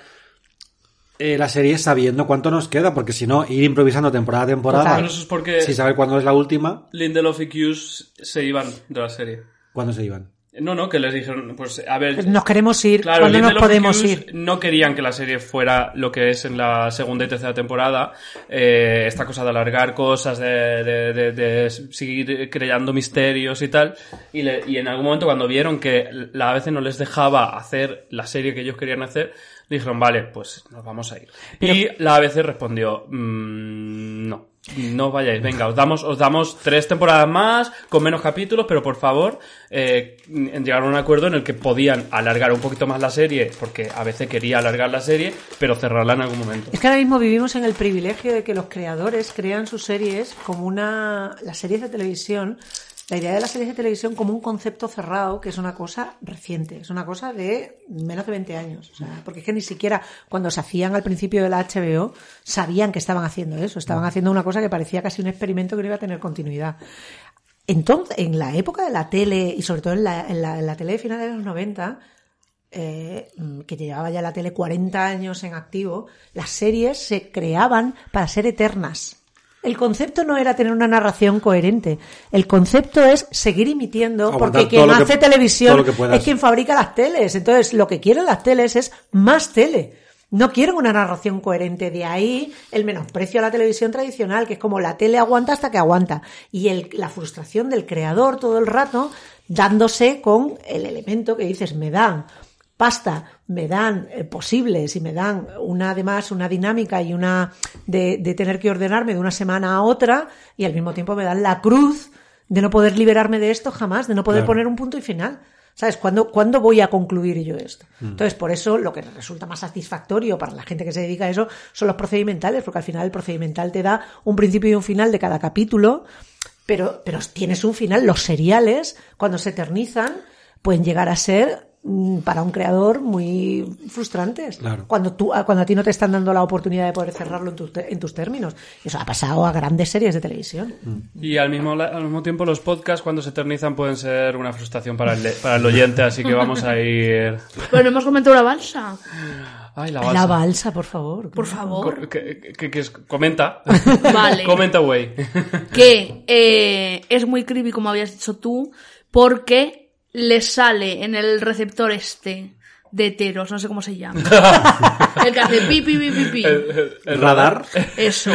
C: eh, la serie sabiendo cuánto nos queda, porque si no, ir improvisando temporada a temporada,
B: Total.
D: Pero eso es porque
C: sin saber cuándo es la última,
D: Lindelof y Hughes se iban de la serie.
C: cuándo se iban.
D: No, no, que les dijeron, pues, a ver...
B: Nos queremos ir.
D: Claro,
B: ¿Cuándo nos
D: Lindelof y
B: podemos ir?
D: No querían que la serie fuera lo que es en la segunda y tercera temporada. Eh, esta cosa de alargar cosas, de, de- de- de seguir creando misterios y tal. Y, le- y en algún momento cuando vieron que la ABC no les dejaba hacer la serie que ellos querían hacer, dijeron, vale, pues nos vamos a ir. Y la ABC respondió, "Mm, no. No os vayáis, venga, os damos, os damos tres temporadas más, con menos capítulos, pero por favor, eh, llegaron a un acuerdo en el que podían alargar un poquito más la serie, porque a veces quería alargar la serie, pero cerrarla en algún momento.
B: Es que ahora mismo vivimos en el privilegio de que los creadores crean sus series como una. Las series de televisión. La idea de las series de televisión como un concepto cerrado, que es una cosa reciente, es una cosa de menos de 20 años. O sea, porque es que ni siquiera cuando se hacían al principio de la HBO sabían que estaban haciendo eso. Estaban haciendo una cosa que parecía casi un experimento que no iba a tener continuidad. Entonces, en la época de la tele, y sobre todo en la, tele de finales de los 90, eh, que llevaba ya la tele 40 años en activo, las series se creaban para ser eternas. El concepto no era tener una narración coherente. El concepto es seguir emitiendo,
C: Aguantar
B: porque quien
C: que-
B: hace televisión es quien fabrica las teles. Entonces, lo que quieren las teles es más tele. No quieren una narración coherente. De ahí el menosprecio a la televisión tradicional, que es como la tele aguanta hasta que aguanta. Y el- la frustración del creador todo el rato dándose con el elemento que dices, me dan pasta, me dan eh, posibles y me dan una además una dinámica y una de, de tener que ordenarme de una semana a otra y al mismo tiempo me dan la cruz de no poder liberarme de esto jamás, de no poder
C: Claro.
B: poner un punto y final. ¿Sabes? ¿Cuándo, ¿Cuándo voy a concluir yo esto? Entonces, por eso lo que resulta más satisfactorio para la gente que se dedica a eso son los procedimentales, porque al final el procedimental te da un principio y un final de cada capítulo, pero, pero tienes un final. Los seriales, cuando se eternizan, pueden llegar a ser mm, para un creador muy frustrantes.
C: Claro.
B: Cuando, tú, cuando a ti no te están dando la oportunidad de poder cerrarlo en, tus te- en tus términos. Eso ha pasado a grandes series de televisión.
D: Y al mismo, al mismo tiempo los podcasts cuando se eternizan pueden ser una frustración para el, para el oyente, así que vamos a ir...
E: Pero no hemos comentado la balsa.
D: Ay, la
B: La
D: balsa.
B: balsa, por favor.
E: Por favor.
D: Que- que- que es- comenta.
E: Vale.
D: comenta, güey.
E: que eh, es muy creepy, como habías dicho tú, porque le sale en el receptor este de heteros, no sé cómo se llama. el que hace pi, pi, pi, pi, pi.
D: El, el
C: radar.
E: Eso.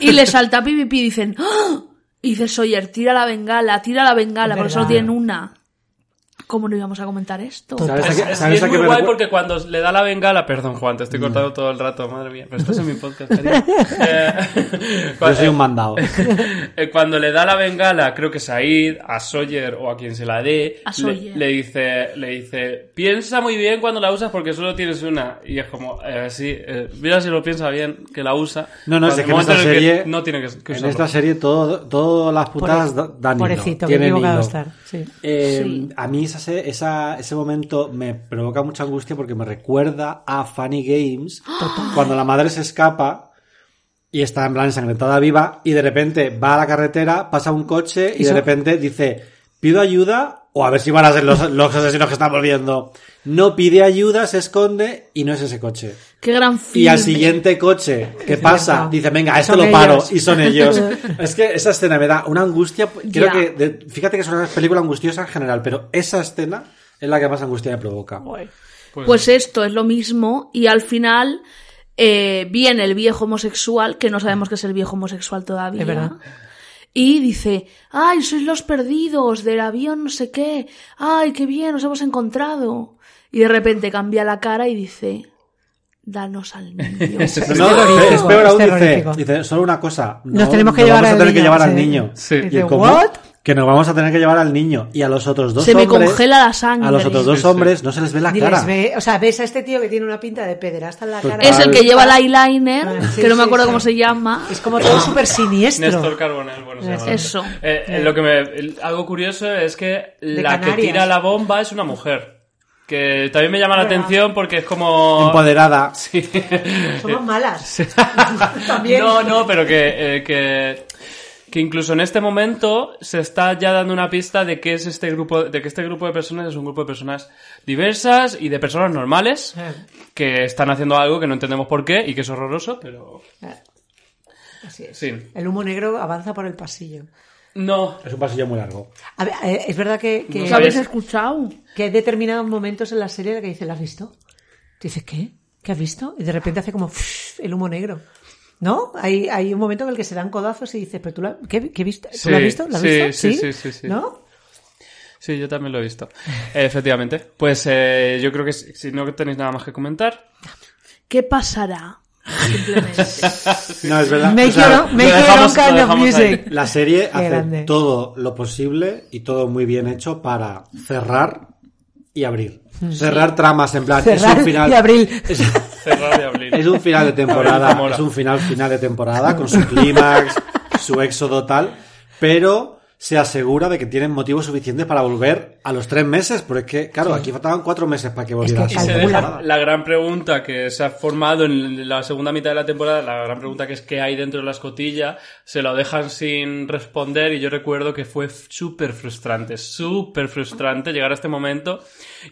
E: y le salta pi, pi, pi, y dicen, ¡Ah! y dice Sawyer, tira la bengala, tira la bengala, porque solo tienen una. ¿Cómo no íbamos a comentar esto?
C: ¿Sabes a
D: Es,
C: qué-
D: es-
C: sabes
D: es
C: a
D: muy
C: me
D: guay porque cuando le da la bengala, perdón Juan, te estoy cortando todo el rato, madre mía, pero estás en mi podcast, cariño. Eh,
C: Yo
D: cuando,
C: soy un mandado.
D: eh, cuando le da la bengala, creo que Said, a Sawyer o a quien se la dé,
E: A
D: le,
E: Sawyer.
D: le dice, le dice, piensa muy bien cuando la usas porque solo tienes una. Y es como, eh, sí, eh, mira si lo piensa bien, que la usa.
C: No, no,
D: Cuando
C: es que en esta serie,
D: no tiene que, que
C: en
D: usarlo.
C: esta serie todo, todas las putadas da- dan hilo,
B: Pobrecito, que equivocado estar. Sí.
C: Eh,
E: Sí.
C: A mí esa, se- esa- ese momento me provoca mucha angustia porque me recuerda a Funny Games cuando la madre se escapa y está en plan ensangrentada viva y de repente va a la carretera, pasa un coche y,
B: Y
C: de repente dice pido ayuda o a ver si van a ser los, los asesinos que están volviendo. No pide ayuda, se esconde y no es ese coche.
E: Qué gran film.
C: Y al siguiente coche que
B: Es
C: pasa, dice, venga, esto
B: Son
C: lo paro,
B: ellos.
C: y son ellos. es que esa escena me da una angustia. Creo que, de- fíjate que es una película angustiosa en general, pero esa escena es la que más angustia me provoca.
E: Pues esto es lo mismo y al final eh, viene el viejo homosexual, que no sabemos que es el viejo homosexual todavía.
B: Es verdad.
E: Y dice, ay, sois los perdidos del avión no sé qué, ay, qué bien, nos hemos encontrado. Y de repente cambia la cara y dice, danos al niño.
C: No,
B: Es
C: es
B: terrorífico,
C: peor
B: es
C: aún, dice, dice, solo una cosa. no-
B: Nos tenemos que
C: no
B: llevar
C: vamos a
B: al
C: tener que
B: niño,
C: llevar al
B: sí.
C: niño.
D: Sí.
C: Y
B: Dice. ¿what?
C: Que nos vamos a tener que llevar al niño. Y a los otros dos
E: Se me
C: hombres.
E: congela la sangre.
C: A los otros dos hombres no se les ve la
B: Ni
C: cara.
B: les ve- o sea, ves a este tío que tiene una pinta de pederasta en la cara.
E: es el que lleva el
B: Ah,
E: eyeliner,
B: sí,
E: que no me acuerdo
B: sí.
E: cómo se llama.
B: Es como todo súper siniestro.
D: Néstor Carbonell, bueno, se llama.
E: Eso.
D: Eh, eh, lo que me, algo curioso es que la que tira la bomba es una mujer. Que también me llama la atención porque es como...
C: Empoderada.
D: Sí.
B: Somos malas. También.
D: No, no, pero que, eh, que, que incluso en este momento se está ya dando una pista de que es este grupo, de que este grupo de personas es un grupo de personas diversas y de personas normales
B: Eh,
D: que están haciendo algo que no entendemos por qué y que es horroroso, pero
B: Así es.
D: sí.
B: El humo negro avanza por el pasillo.
D: No.
C: Es un pasillo muy largo.
B: A ver, eh, es verdad que, que,
D: No
E: ¿Qué habéis escuchado?
B: que hay determinados momentos en la serie en que dice, ¿la has visto? Tú dices, ¿qué? ¿Qué has visto? Y de repente hace como el humo negro. ¿No? Hay, hay un momento en el que se dan codazos y dices, ¿pero tú la, qué, qué viste? ¿Tú
D: Sí,
B: la has visto? ¿La has
D: sí,
B: visto?
D: sí, sí, sí, sí.
B: ¿No?
D: Sí, yo también lo he visto. Efectivamente. Pues eh, yo creo que si, si no tenéis nada más que comentar.
E: ¿Qué pasará? Simplemente.
C: No, es verdad.
B: Make
C: O sea,
B: your own, make
D: lo
B: your
D: dejamos-
B: own kind
D: lo
B: of
D: ahí.
B: music.
C: La serie hace
B: grande.
C: todo lo posible y todo muy bien hecho para cerrar y abrir. Cerrar tramas en plan. es
B: Cerrar
C: un final.
B: y abril.
C: Es,
D: Cerrar y abrir.
C: es un final de temporada. Es un final final de temporada con su clímax, su éxodo tal. Pero se asegura de que tienen motivos suficientes para volver a los tres meses. Porque es que, claro, aquí faltaban cuatro meses para que volviera
B: que
D: Y
C: su
D: se deja la gran pregunta que se ha formado en la segunda mitad de la temporada, la gran pregunta que es qué hay dentro de la escotilla, se lo dejan sin responder y yo recuerdo que fue súper frustrante, súper frustrante llegar a este momento.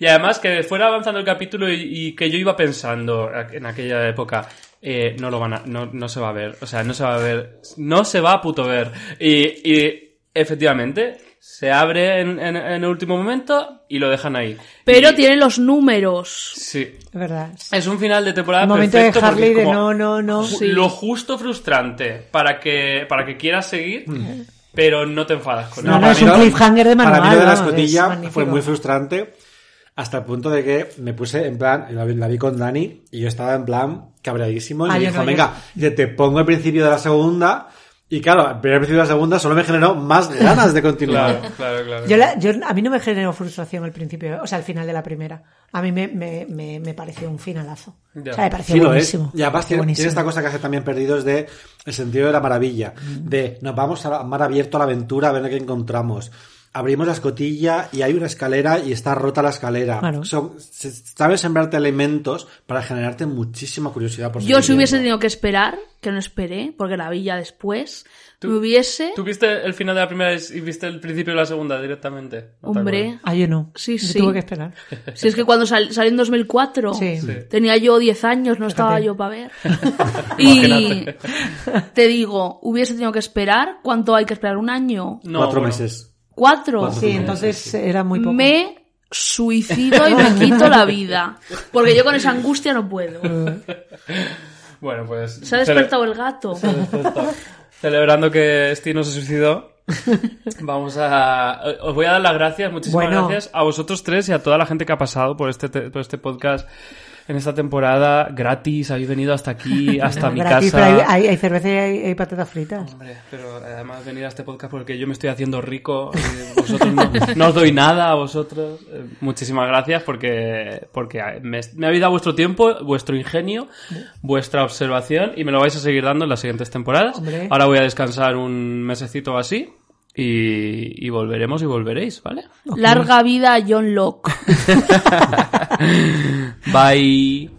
D: Y además que fuera avanzando el capítulo y, y que yo iba pensando en aquella época, eh, no lo van a, no, no se va a ver, o sea, no se va a ver, no se va a puto ver. Y, y efectivamente se abre en, en- en el último momento y lo dejan ahí.
E: Pero
D: Y-
E: tiene los números.
D: Sí,
B: Es verdad.
D: es un final de temporada
B: Un momento de
D: perfecto porque
B: Harley de no, no, no.
D: ju-
B: Sí.
D: lo justo frustrante para que para que quieras seguir pero no te enfadas con
B: No,
D: él.
B: no, es un cliffhanger de
C: Para mí
B: manual,
C: lo de la
B: es
C: escotilla fue muy frustrante hasta el punto de que me puse en plan, la vi, la vi con Dani y yo estaba en plan cabreadísimo y
B: Ah,
C: me
B: yo
C: dijo, venga, dice, te pongo el principio de la segunda y claro, el primer principio de la segunda solo me generó más ganas de continuar.
D: Claro, claro, claro.
B: Yo, la- yo- a mí no me generó frustración el principio, o sea, el final de la primera. A mí me, me, me, me pareció un finalazo.
D: Ya.
B: O sea, me pareció
C: Sí lo es.
B: buenísimo.
C: Y además tiene,
B: Buenísimo.
C: tiene esta cosa que hace también perdidos de el sentido de la maravilla. De nos vamos a mar abierto a la aventura a ver qué encontramos. Abrimos la escotilla y hay una escalera y está rota la escalera.
B: Claro.
C: Se- sabes sembrarte elementos para generarte muchísima curiosidad por
E: Yo si hubiese tenido que esperar, que no esperé, porque la vi ya después, me hubiese...
D: ¿Tú viste el final de la primera y viste el principio de la segunda directamente? ¿No te
E: Hombre?
B: Ah, yo no.
E: Sí,
B: Yo
E: sí.
B: tuve que esperar.
E: si es que cuando sal- salió en 2004,
B: Sí.
D: Sí.
E: tenía yo 10 años, no estaba
B: Fíjate.
E: yo para ver. y te digo, hubiese tenido que esperar, ¿cuánto hay que esperar? ¿Un año?
D: No,
C: Cuatro
D: bueno.
C: meses.
E: ¿Cuatro?
C: Cuatro.
B: Sí, entonces era muy poco.
E: Me suicido y me quito la vida. Porque yo con esa angustia no puedo.
D: Bueno, pues...
E: Se ha despertado el gato.
D: Se ha despertado. Celebrando que Steve no se suicidó, vamos a... Os voy a dar las gracias, muchísimas
B: Bueno.
D: gracias a vosotros tres y a toda la gente que ha pasado por este, te- por este podcast en esta temporada gratis. Habéis venido hasta aquí, hasta mi
B: Gratis,
D: casa.
B: pero hay, hay, hay cerveza y hay, hay patatas fritas.
D: Hombre, pero además venir a este podcast porque yo me estoy haciendo rico vosotros no, no os doy nada a vosotros. Eh, Muchísimas gracias porque, porque me, me habéis dado vuestro tiempo, vuestro ingenio, vuestra observación y me lo vais a seguir dando en las siguientes temporadas.
B: Hombre.
D: Ahora voy a descansar un mesecito así y, y volveremos y volveréis, ¿vale?
E: Larga vida a John Locke.
D: Bye.